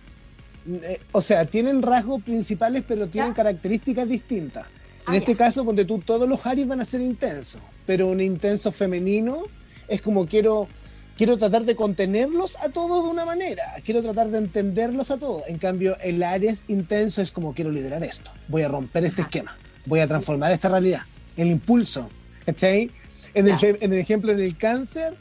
Eh, o sea, tienen rasgos principales pero tienen características distintas. En ah, este caso, cuando tú todos los Aries van a ser intensos, pero un intenso femenino es como quiero quiero tratar de contenerlos a todos de una manera, quiero tratar de entenderlos a todos. En cambio, el Aries intenso es como quiero liderar esto, voy a romper este esquema, voy a transformar esta realidad, el impulso, ¿cachai? En el, en el ejemplo del cáncer,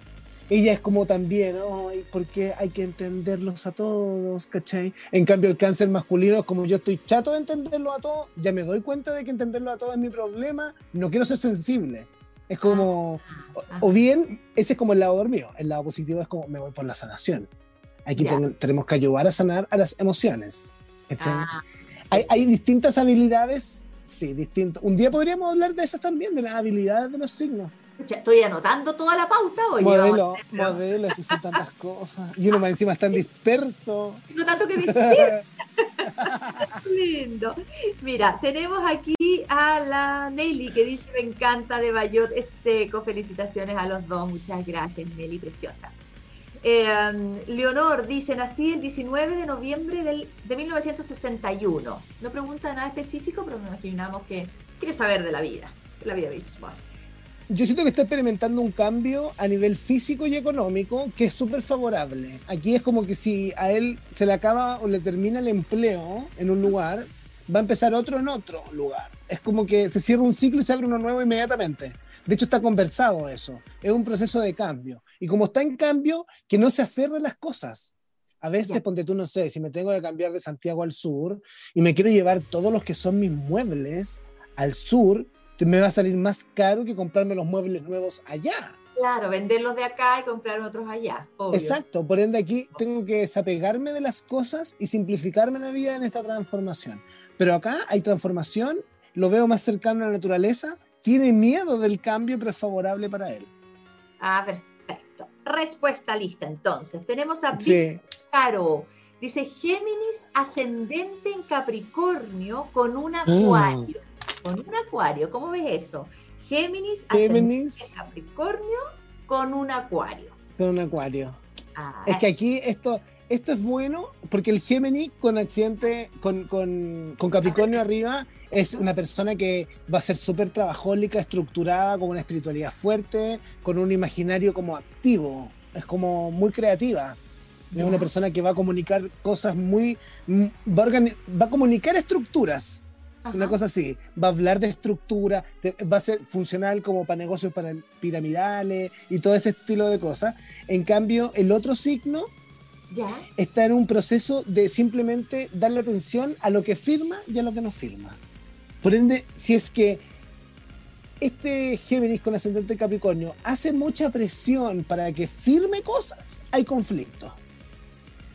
ella es como también, ¿por porque hay que entenderlos a todos, ¿cachai? En cambio, el cáncer masculino es como yo estoy chato de entenderlo a todos, ya me doy cuenta de que entenderlo a todos es mi problema, no quiero ser sensible. Es como, ah, o, bien, ese es como el lado dormido, el lado positivo es como me voy por la sanación. Aquí tenemos que ayudar a sanar a las emociones. Ah, hay, hay distintas habilidades, sí, distinto. Un día podríamos hablar de esas también, de las habilidades de los signos estoy anotando toda la pauta hoy. Modelo, modelos, que son tantas cosas. Y uno más encima es tan disperso. No tanto que decir. (laughs) Lindo. Mira, tenemos aquí a la Nelly que dice: Me encanta de Bayot, es seco. Felicitaciones a los dos. Muchas gracias, Nelly, preciosa. Em, Leonor dice: Nací el 19 de noviembre del, de 1961. No pregunta nada específico, pero nos imaginamos que quiere saber de la vida, de la vida visual yo siento que está experimentando un cambio a nivel físico y económico que es súper favorable. Aquí es como que si a él se le acaba o le termina el empleo en un lugar, va a empezar otro en otro lugar. Es como que se cierra un ciclo y se abre uno nuevo inmediatamente. De hecho, está conversado eso. Es un proceso de cambio. Y como está en cambio, que no se aferre a las cosas. A veces, ponte tú, no sé, si me tengo que cambiar de Santiago al sur y me quiero llevar todos los que son mis muebles al sur, me va a salir más caro que comprarme los muebles nuevos allá. Claro, venderlos de acá y comprar otros allá. Exacto, por ende aquí tengo que desapegarme de las cosas y simplificarme la vida en esta transformación. Pero acá hay transformación, lo veo más cercano a la naturaleza, tiene miedo del cambio, pero es favorable para él. Ah, perfecto. Respuesta lista entonces. Tenemos a sí. Caro. Dice Géminis ascendente en Capricornio con un mm. Con un acuario. ¿Cómo ves eso? Géminis, Géminis Capricornio con un acuario. Con un acuario. Ah, es que aquí esto, esto es bueno porque el Géminis con accidente, con, con, con Capricornio arriba, es una persona que va a ser súper trabajólica, estructurada, con una espiritualidad fuerte, con un imaginario como activo. Es como muy creativa. Es una persona que va a comunicar cosas muy. Va va a comunicar estructuras una cosa así. Va a hablar de estructura, va a ser funcional como para negocios para piramidales y todo ese estilo de cosas. En cambio, el otro signo está en un proceso de simplemente darle atención a lo que firma y a lo que no firma. Por ende, si es que este Géminis con ascendente Capricornio hace mucha presión para que firme cosas, hay conflicto.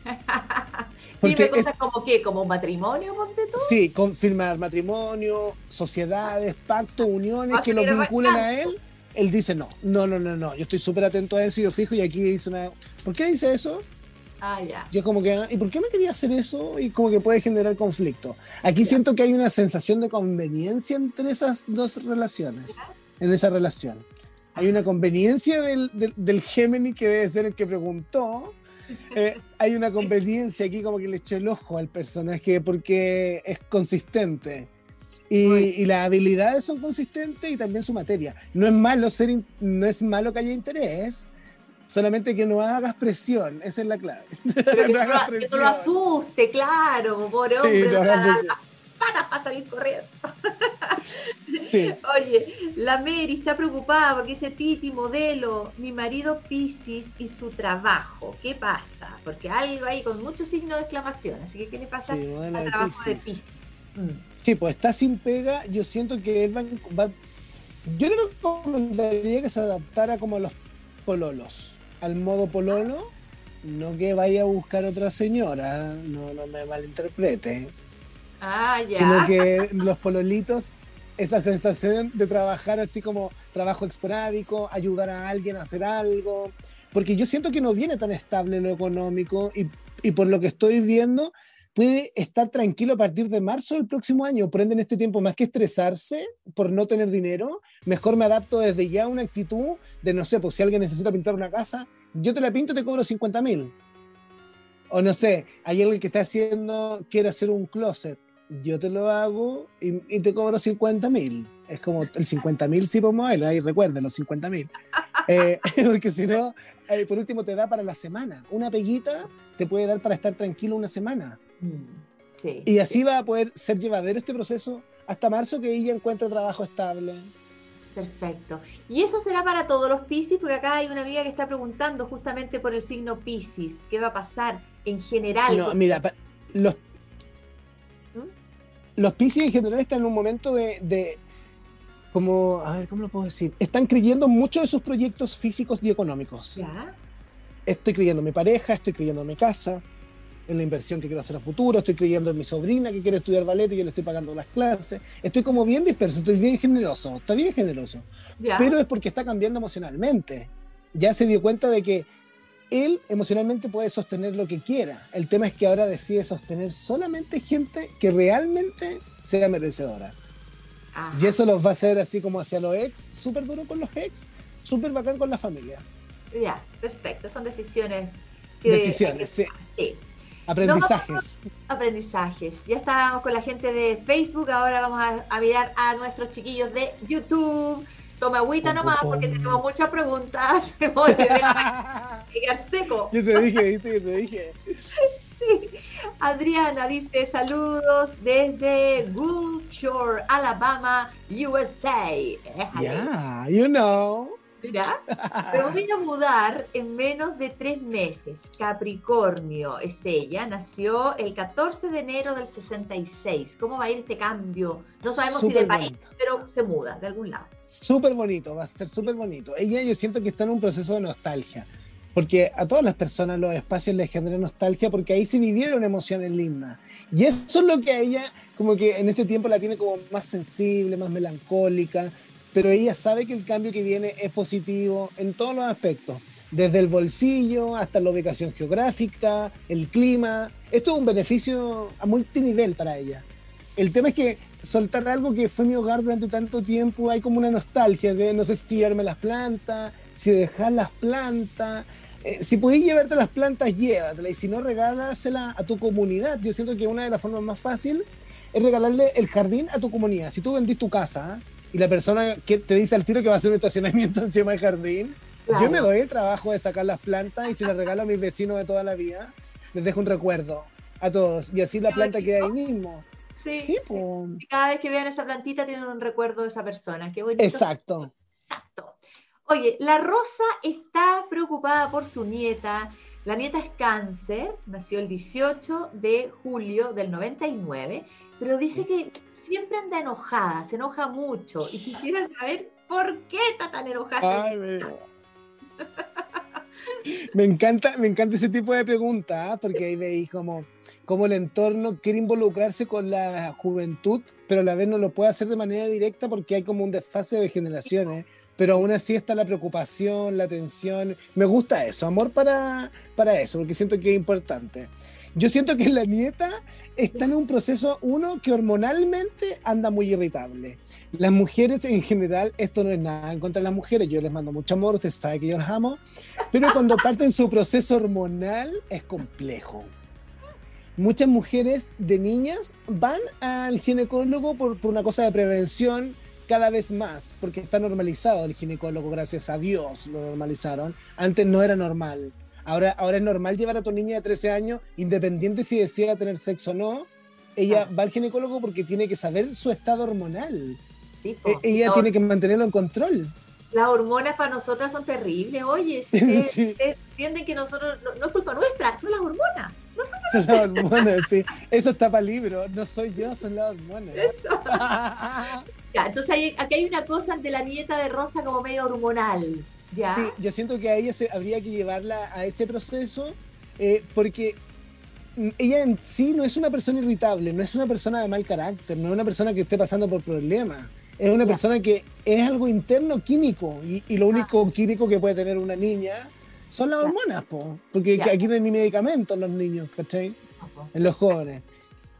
(laughs) Porque cosas como qué, como matrimonio, ponte tú. Sí, confirmar matrimonio, sociedades, pactos, uniones que lo vinculen a él. Él dice no, no, no, no, no. Yo estoy súper atento a eso y yo fijo y aquí dice una. ¿Por qué dice eso? Ah, ya. Yo como que, ¿y por qué me quería hacer eso? Y como que puede generar conflicto. Aquí siento que hay una sensación de conveniencia entre esas dos relaciones, en esa relación. Hay una conveniencia del, del, del Gemini que debe ser el que preguntó, eh, hay una conveniencia aquí como que le echó el ojo al personaje porque es consistente. Y, las habilidades son consistentes y también su materia. No es malo ser no es malo que haya interés, solamente que no hagas presión, esa es la clave. (laughs) no, lo asuste, claro, por hombre. Para salir corriendo. (laughs) Oye, la Mary está preocupada porque dice Titi, modelo, mi marido Piscis y su trabajo. ¿Qué pasa? Porque algo ahí con muchos signos de exclamación. Así que, ¿qué le pasa al trabajo de Piscis? Mm. Sí, pues está sin pega. Yo siento que él va, Yo le recomendaría que se adaptara como a los pololos, al modo pololo. No que vaya a buscar otra señora, no, no me malinterprete. Ah, ya. Sino que los pololitos esa sensación de trabajar así como trabajo esporádico, ayudar a alguien a hacer algo, porque yo siento que no viene tan estable lo económico y, y por lo que estoy viendo puede estar tranquilo a partir de marzo del próximo año. Por ende, en este tiempo, más que estresarse por no tener dinero, mejor me adapto desde ya a una actitud de, no sé, pues si alguien necesita pintar una casa, yo te la pinto, te cobro 50 mil. O no sé, hay alguien que está haciendo, quiere hacer un closet yo te lo hago y, te cobro 50 mil. Es como el 50 mil sí por modelo, ahí recuerden los 50 mil. (laughs) Eh, (laughs) porque si no, eh, por último te da para la semana. Una peguita te puede dar para estar tranquilo una semana. Mm, y así va a poder ser llevadero este proceso hasta marzo que ella encuentre trabajo estable. Perfecto. Y eso será para todos los Piscis, porque acá hay una amiga que está preguntando justamente por el signo Piscis. ¿Qué va a pasar en general? No, mira, los. Los Piscis en general están en un momento de, como, a ver, ¿cómo lo puedo decir? Están creyendo mucho de sus proyectos físicos y económicos. ¿Ya? Estoy creyendo en mi pareja, estoy creyendo en mi casa, en la inversión que quiero hacer a futuro, estoy creyendo en mi sobrina que quiere estudiar ballet y yo le estoy pagando las clases, estoy como bien disperso, estoy bien generoso, está bien generoso, pero es porque está cambiando emocionalmente. Ya se dio cuenta de que él emocionalmente puede sostener lo que quiera. El tema es que ahora decide sostener solamente gente que realmente sea merecedora. Y eso los va a hacer así como hacia los ex, súper duro con los ex, súper bacán con la familia. Ya, perfecto, son decisiones. decisiones, sí. Aprendizajes. aprendizajes. Ya estábamos con la gente de Facebook, ahora vamos a, mirar a nuestros chiquillos de YouTube. Toma agüita nomás porque tenemos muchas preguntas. (laughs) llegar seco. (laughs) Yo te dije, ¿viste? te dije. (laughs) Adriana dice saludos desde Gulf Shore, Alabama, USA. Yeah, you know. Mira, me voy a mudar en menos de tres meses. Capricornio es ella, nació el 14 de enero del 66. ¿Cómo va a ir este cambio? No sabemos si del país, pero se muda de algún lado. Súper bonito, va a ser súper bonito. Ella yo siento que está en un proceso de nostalgia, porque a todas las personas los espacios les generan nostalgia porque ahí se vivieron emociones lindas. Y eso es lo que a ella, como que en este tiempo la tiene como más sensible, más melancólica pero ella sabe que el cambio que viene es positivo en todos los aspectos, desde el bolsillo hasta la ubicación geográfica, el clima. Esto es un beneficio a multinivel para ella. El tema es que soltar algo que fue mi hogar durante tanto tiempo, hay como una nostalgia de no sé si llevarme las plantas, si dejar las plantas. Eh, si podéis llevarte las plantas, llévatelas. Y si no, regálaselas a tu comunidad. Yo siento que una de las formas más fáciles es regalarle el jardín a tu comunidad. Si tú vendís tu casa, y la persona que te dice al tiro que va a hacer un estacionamiento (laughs) encima del jardín, yo me doy el trabajo de sacar las plantas y se las regalo a mis vecinos de toda la vida, les dejo un recuerdo a todos y así la planta queda ahí mismo. Sí, pues. Cada vez que vean esa plantita tienen un recuerdo de esa persona. Qué bonito. Exacto. Exacto. Oye, la Rosa está preocupada por su nieta. La nieta es cáncer, nació el 18 de julio del 99, pero dice que siempre anda enojada, se enoja mucho y (laughs) quisiera saber por qué está tan enojada. me... encanta, me encanta ese tipo de preguntas, ¿ah? porque ahí veis como, como el entorno quiere involucrarse con la juventud, pero a la vez no lo puede hacer de manera directa porque hay como un desfase de generaciones. Pero aún así está la preocupación, la tensión. Me gusta eso, amor para, para eso, porque siento que es importante. Yo siento que la nieta está en un proceso, uno, que hormonalmente anda muy irritable. Las mujeres en general, esto no es nada en contra de las mujeres, yo les mando mucho amor, usted sabe que yo las amo, pero cuando (laughs) parten su proceso hormonal es complejo. Muchas mujeres de niñas van al ginecólogo por, por una cosa de prevención cada vez más, porque está normalizado el ginecólogo, gracias a Dios lo normalizaron. Antes no era normal. Ahora, ahora es normal llevar a tu niña de 13 años, independiente si desea tener sexo o no, ella va al ginecólogo porque tiene que saber su estado hormonal. E, ella tiene que mantenerlo en control. Las hormonas para nosotras son terribles, oye. (laughs) Si ustedes, entienden que nosotros, no, es culpa nuestra, son las hormonas. son las hormonas, sí. (laughs) Eso está para libro, no soy yo, son las hormonas. (laughs) ya, entonces aquí hay una cosa de la nieta de Rosa como medio hormonal. Sí, yo siento que a ella se, habría que llevarla a ese proceso eh, porque ella en sí no es una persona irritable, no es una persona de mal carácter, no es una persona que esté pasando por problemas. Es una persona que es algo interno químico y, lo único químico que puede tener una niña son las hormonas, porque aquí no hay ni medicamentos en los niños, ¿cachai? En los jóvenes.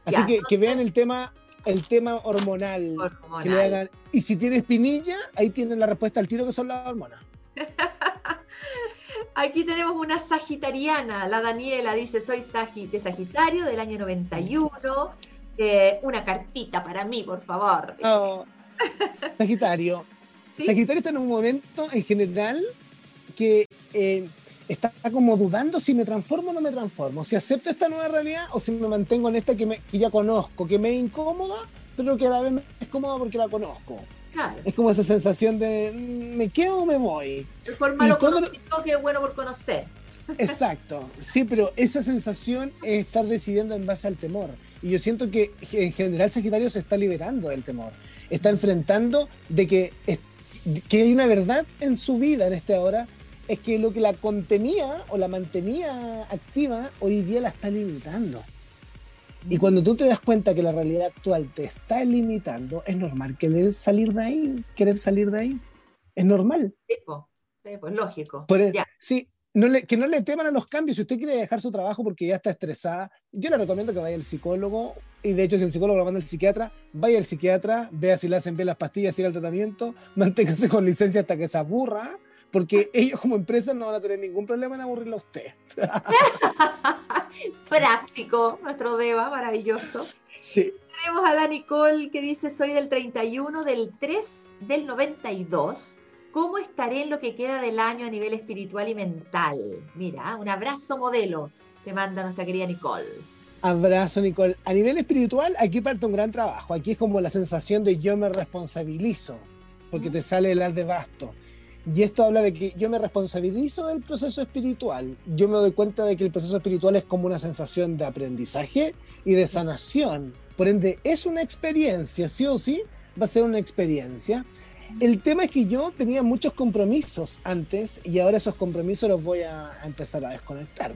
Así que, que vean el tema el tema hormonal, Que le hagan. Y si tiene espinilla, ahí tienen la respuesta al tiro que son las hormonas. (laughs) Aquí tenemos una sagitariana, la Daniela dice, soy de Sagitario del año 91. Eh, una cartita para mí, por favor. (laughs) Oh, sagitario. Sagitario está en un momento en general que eh, está como dudando si me transformo o no me transformo, si acepto esta nueva realidad o si me mantengo en esta que, me, ya conozco, que me es incómoda, pero que a la vez me es cómoda porque la conozco. Es como esa sensación de mm, me quedo o me voy. Mejor malo conocido que bueno por conocer. (laughs) Exacto, sí, pero esa sensación es estar decidiendo en base al temor. Y yo siento que en general Sagitario se está liberando del temor. Está enfrentando de que, que hay una verdad en su vida en este ahora, es que lo que la contenía o la mantenía activa, hoy día la está limitando. Y cuando tú te das cuenta que la realidad actual te está limitando, es normal querer salir de ahí, querer salir de ahí. Es normal. Sí, pues, lógico. E- sí, que no le teman a los cambios. Si usted quiere dejar su trabajo porque ya está estresada, yo le recomiendo que vaya al psicólogo. Y de hecho, si el psicólogo lo manda al psiquiatra, vaya al psiquiatra, vea si le hacen bien las pastillas, siga el tratamiento, (laughs) manténgase con licencia hasta que se aburra, porque ellos como empresa no van a tener ningún problema en aburrirlo a usted. (laughs) Práctico, nuestro Deva, maravilloso. Sí. Tenemos a la Nicole que dice: Soy del 31, del 3, del 92. ¿Cómo estaré en lo que queda del año a nivel espiritual y mental? Mira, un abrazo modelo te manda nuestra querida Nicole. Abrazo, Nicole. A nivel espiritual, aquí parte un gran trabajo. Aquí es como la sensación de yo me responsabilizo, porque te sale el as de basto. Y esto habla de que yo me responsabilizo del proceso espiritual. Yo me doy cuenta de que el proceso espiritual es como una sensación de aprendizaje y de sanación. Por ende, es una experiencia, sí o sí, va a ser una experiencia. El tema es que yo tenía muchos compromisos antes y ahora esos compromisos los voy a, empezar a desconectar.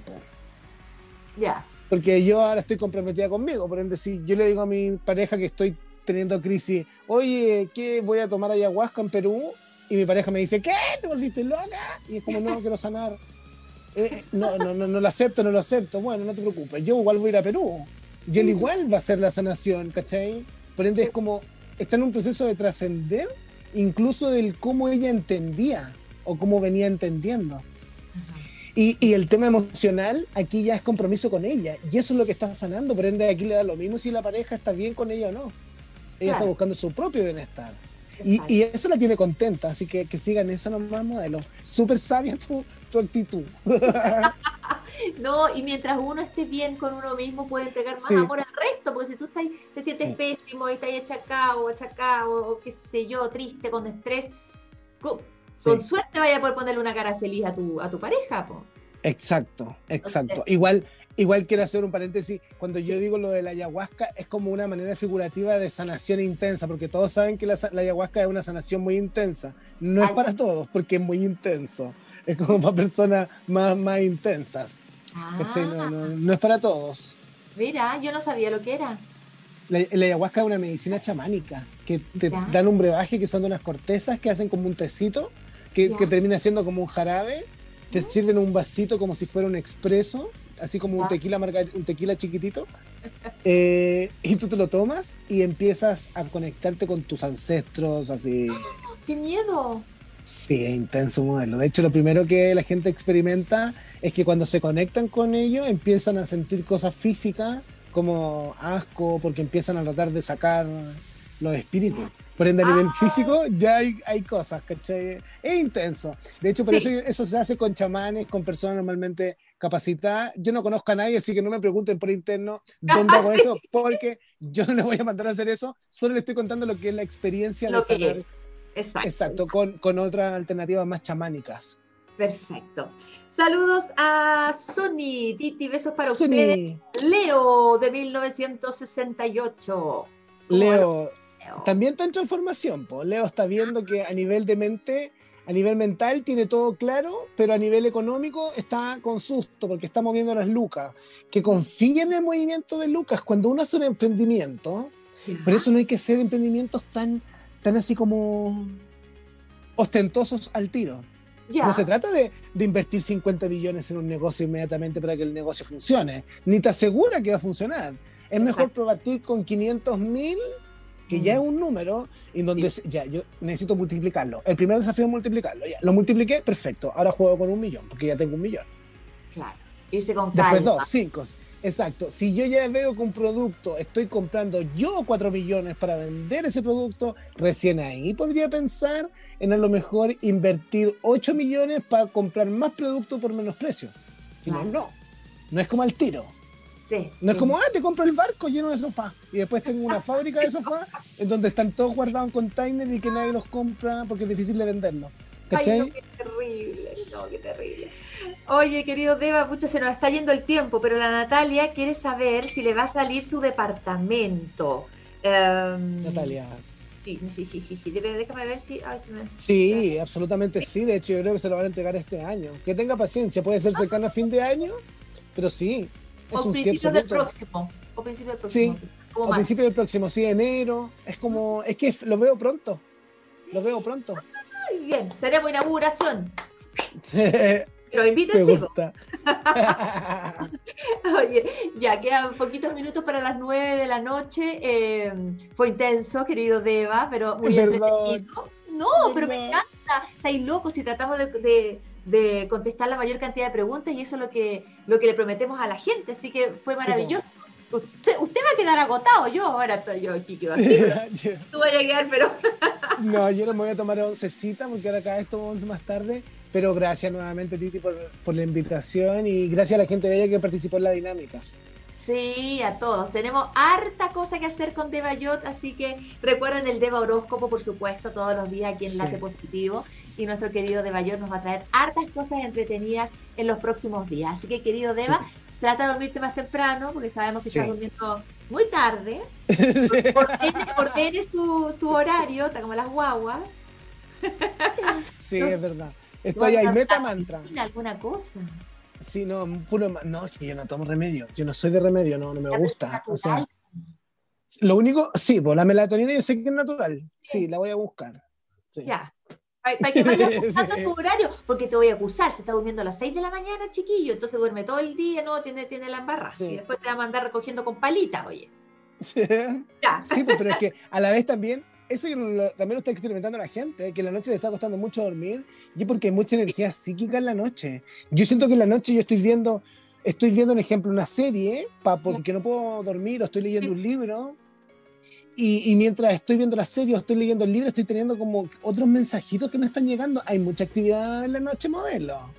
Ya. Porque yo ahora estoy comprometida conmigo. Por ende, si yo le digo a mi pareja que estoy teniendo crisis, oye, ¿qué voy a tomar ayahuasca en Perú? Y mi pareja me dice, ¿qué? ¿Te volviste loca? Y es como, no, quiero sanar. Eh, eh, no, no, no, no lo acepto, no lo acepto. Bueno, no te preocupes, yo igual voy a ir a Perú. Y él igual va a hacer la sanación, ¿cachai? Por ende, es como, está en un proceso de trascender, incluso del cómo ella entendía o cómo venía entendiendo. Y, y, el tema emocional, aquí ya es compromiso con ella. Y eso es lo que está sanando. Por ende, aquí le da lo mismo si la pareja está bien con ella o no. Ella está buscando su propio bienestar. Y, eso la tiene contenta, así que que sigan esa nomás modelo. Súper sabia tu, tu actitud. (laughs) no, y mientras uno esté bien con uno mismo, puede entregar más amor al resto, porque si tú estás, te sientes pésimo y estás achacado, achacado, o qué sé yo, triste, con estrés, con, suerte vaya a poder ponerle una cara feliz a tu, a tu pareja. Po. Exacto, exacto. Igual Igual quiero hacer un paréntesis, cuando yo digo lo de la ayahuasca es como una manera figurativa de sanación intensa, porque todos saben que la, ayahuasca es una sanación muy intensa. No es para todos, porque es muy intenso. Es como para personas más, más intensas. No, no, es para todos. Mira, yo no sabía lo que era. La, ayahuasca es una medicina chamánica, que te dan un brebaje que son de unas cortezas que hacen como un tecito, que, que termina siendo como un jarabe, te sirven un vasito como si fuera un expreso así como un tequila, un tequila chiquitito, eh, y tú te lo tomas y empiezas a conectarte con tus ancestros, así. (gasps) ¡Qué miedo! Sí, es intenso modelo. De hecho, lo primero que la gente experimenta es que cuando se conectan con ellos empiezan a sentir cosas físicas como asco, porque empiezan a tratar de sacar los espíritus. Por ende, a nivel ah. físico ya hay, hay cosas, ¿cachai? Es intenso. De hecho, por eso eso se hace con chamanes, con personas normalmente capacitada. Yo no conozco a nadie, así que no me pregunten por interno dónde hago (laughs) eso, porque yo no le voy a mandar a hacer eso, solo le estoy contando lo que es la experiencia de saber. Exacto. Exacto, con, con otras alternativas más chamánicas. Perfecto. Saludos a Sony, Titi, besos para ustedes. Leo, de 1968. Leo, también está en transformación. Leo está viendo que a nivel de mente a nivel mental tiene todo claro, pero a nivel económico está con susto porque está moviendo las lucas. Que confíe en el movimiento de lucas. Cuando uno hace un emprendimiento, por eso no hay que hacer emprendimientos tan, tan así como ostentosos al tiro. No se trata de, de, invertir 50 billones en un negocio inmediatamente para que el negocio funcione, ni te asegura que va a funcionar. Es mejor probar con 500 mil que ya es un número en donde ya yo necesito multiplicarlo. El primer desafío es multiplicarlo. Ya, lo multipliqué, perfecto. Ahora juego con un millón, porque ya tengo un millón. Claro. Irse con Después dos, cinco. Exacto. Si yo ya veo que un producto estoy comprando yo cuatro millones para vender ese producto, recién ahí podría pensar en a lo mejor invertir 8 millones para comprar más producto por menos precio. no, no. No es como al tiro. No es como, ah, te compro el barco lleno de sofás. Y después tengo una (laughs) fábrica de sofás en donde están todos guardados en container y que nadie los compra porque es difícil de venderlos. ¿Cachai? Ay, qué terrible, no, qué terrible. Oye, querido Deva, mucho se nos está yendo el tiempo, pero la Natalia quiere saber si le va a salir su departamento. Em, Natalia. Sí, sí, sí, sí, sí. Déjame ver si. Sí, absolutamente sí. De hecho, yo creo que se lo van a entregar este año. Que tenga paciencia, puede ser cercano a fin de año, pero sí, es o un principio del próximo. O principio del próximo. Sí, o principio del próximo, sí, enero. Es como. Es que lo veo pronto. Lo veo pronto. Muy bien, tenemos inauguración. (laughs) Pero inviten, sí. (laughs) Oye, ya quedan poquitos minutos para las nueve de la noche. Eh, fue intenso, querido Deva, pero muy entretenido. No, pero me encanta. Estáis locos si tratamos de, contestar la mayor cantidad de preguntas y eso es lo que, lo que le prometemos a la gente. Así que fue maravilloso. Usted, usted, va a quedar agotado, yo ahora estoy yo aquí, quedo aquí. (laughs) Tú vas a llegar, pero. (laughs) no, yo no me voy a tomar oncecita porque ahora cada esto once más tarde. Pero gracias nuevamente, Titi, por, por, la invitación y gracias a la gente de ella que participó en la dinámica. Sí, a todos. Tenemos harta cosa que hacer con Devayot, así que recuerden el Deva Horóscopo, por supuesto, todos los días aquí en Late Positivo. Y nuestro querido Devayot nos va a traer hartas cosas entretenidas en los próximos días. Así que, querido Deva, trata de dormirte más temprano, porque sabemos que estás durmiendo muy tarde. (laughs) Ordene, su, su horario, está como las guaguas. Sí, es verdad. Estoy ahí, meta mantra. ¿Alguna cosa? Sí, no, puro. No, es que yo no tomo remedio. Yo no soy de remedio, no, no me gusta. O sea, lo único, sí, pues la melatonina yo sé que es natural. Sí, la voy a buscar. Ya. Para, que vayas (laughs) tu horario, porque te voy a acusar. Se está durmiendo a las 6 de la mañana, chiquillo, entonces duerme todo el día, no, tiene, tiene la embarra. Y después te va a mandar recogiendo con palita, oye. Sí, pues, pero es que a la vez también eso también lo está experimentando la gente, que la noche le está costando mucho dormir y porque hay mucha energía psíquica en la noche. Yo siento que en la noche yo estoy viendo, estoy viendo, un ejemplo, una serie pa, porque no puedo dormir o estoy leyendo un libro. Y, y, mientras estoy viendo la serie o estoy leyendo el libro, estoy teniendo como otros mensajitos que me están llegando. Hay mucha actividad en la noche modelo.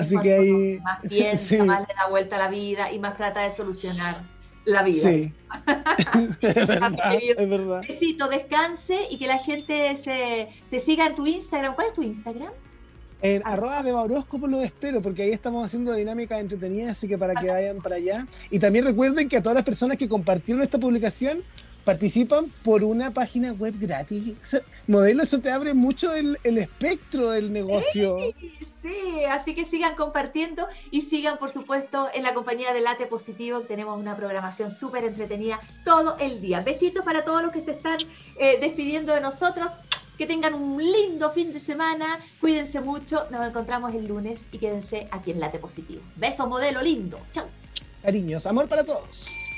Así que ahí. Más (laughs) piensa, más le da vuelta a la vida y más trata de solucionar la vida. Sí. (laughs) es, verdad, es verdad. Besito, descanse y que la gente se, te siga en tu Instagram. ¿Cuál es tu Instagram? En arroba de Bauróscopo lo espero, porque ahí estamos haciendo dinámica entretenida, así que para que vayan para allá. Y también recuerden que a todas las personas que compartieron esta publicación, participan por una página web gratis. modelo, eso te abre mucho el, espectro del negocio. Sí, así que sigan compartiendo y sigan, por supuesto, en la compañía de Late Positivo. Tenemos una programación súper entretenida todo el día. Besitos para todos los que se están eh, despidiendo de nosotros. Que tengan un lindo fin de semana. Cuídense mucho. Nos encontramos el lunes y quédense aquí en Late Positivo. Besos, modelo lindo. Chao. Cariños, amor para todos.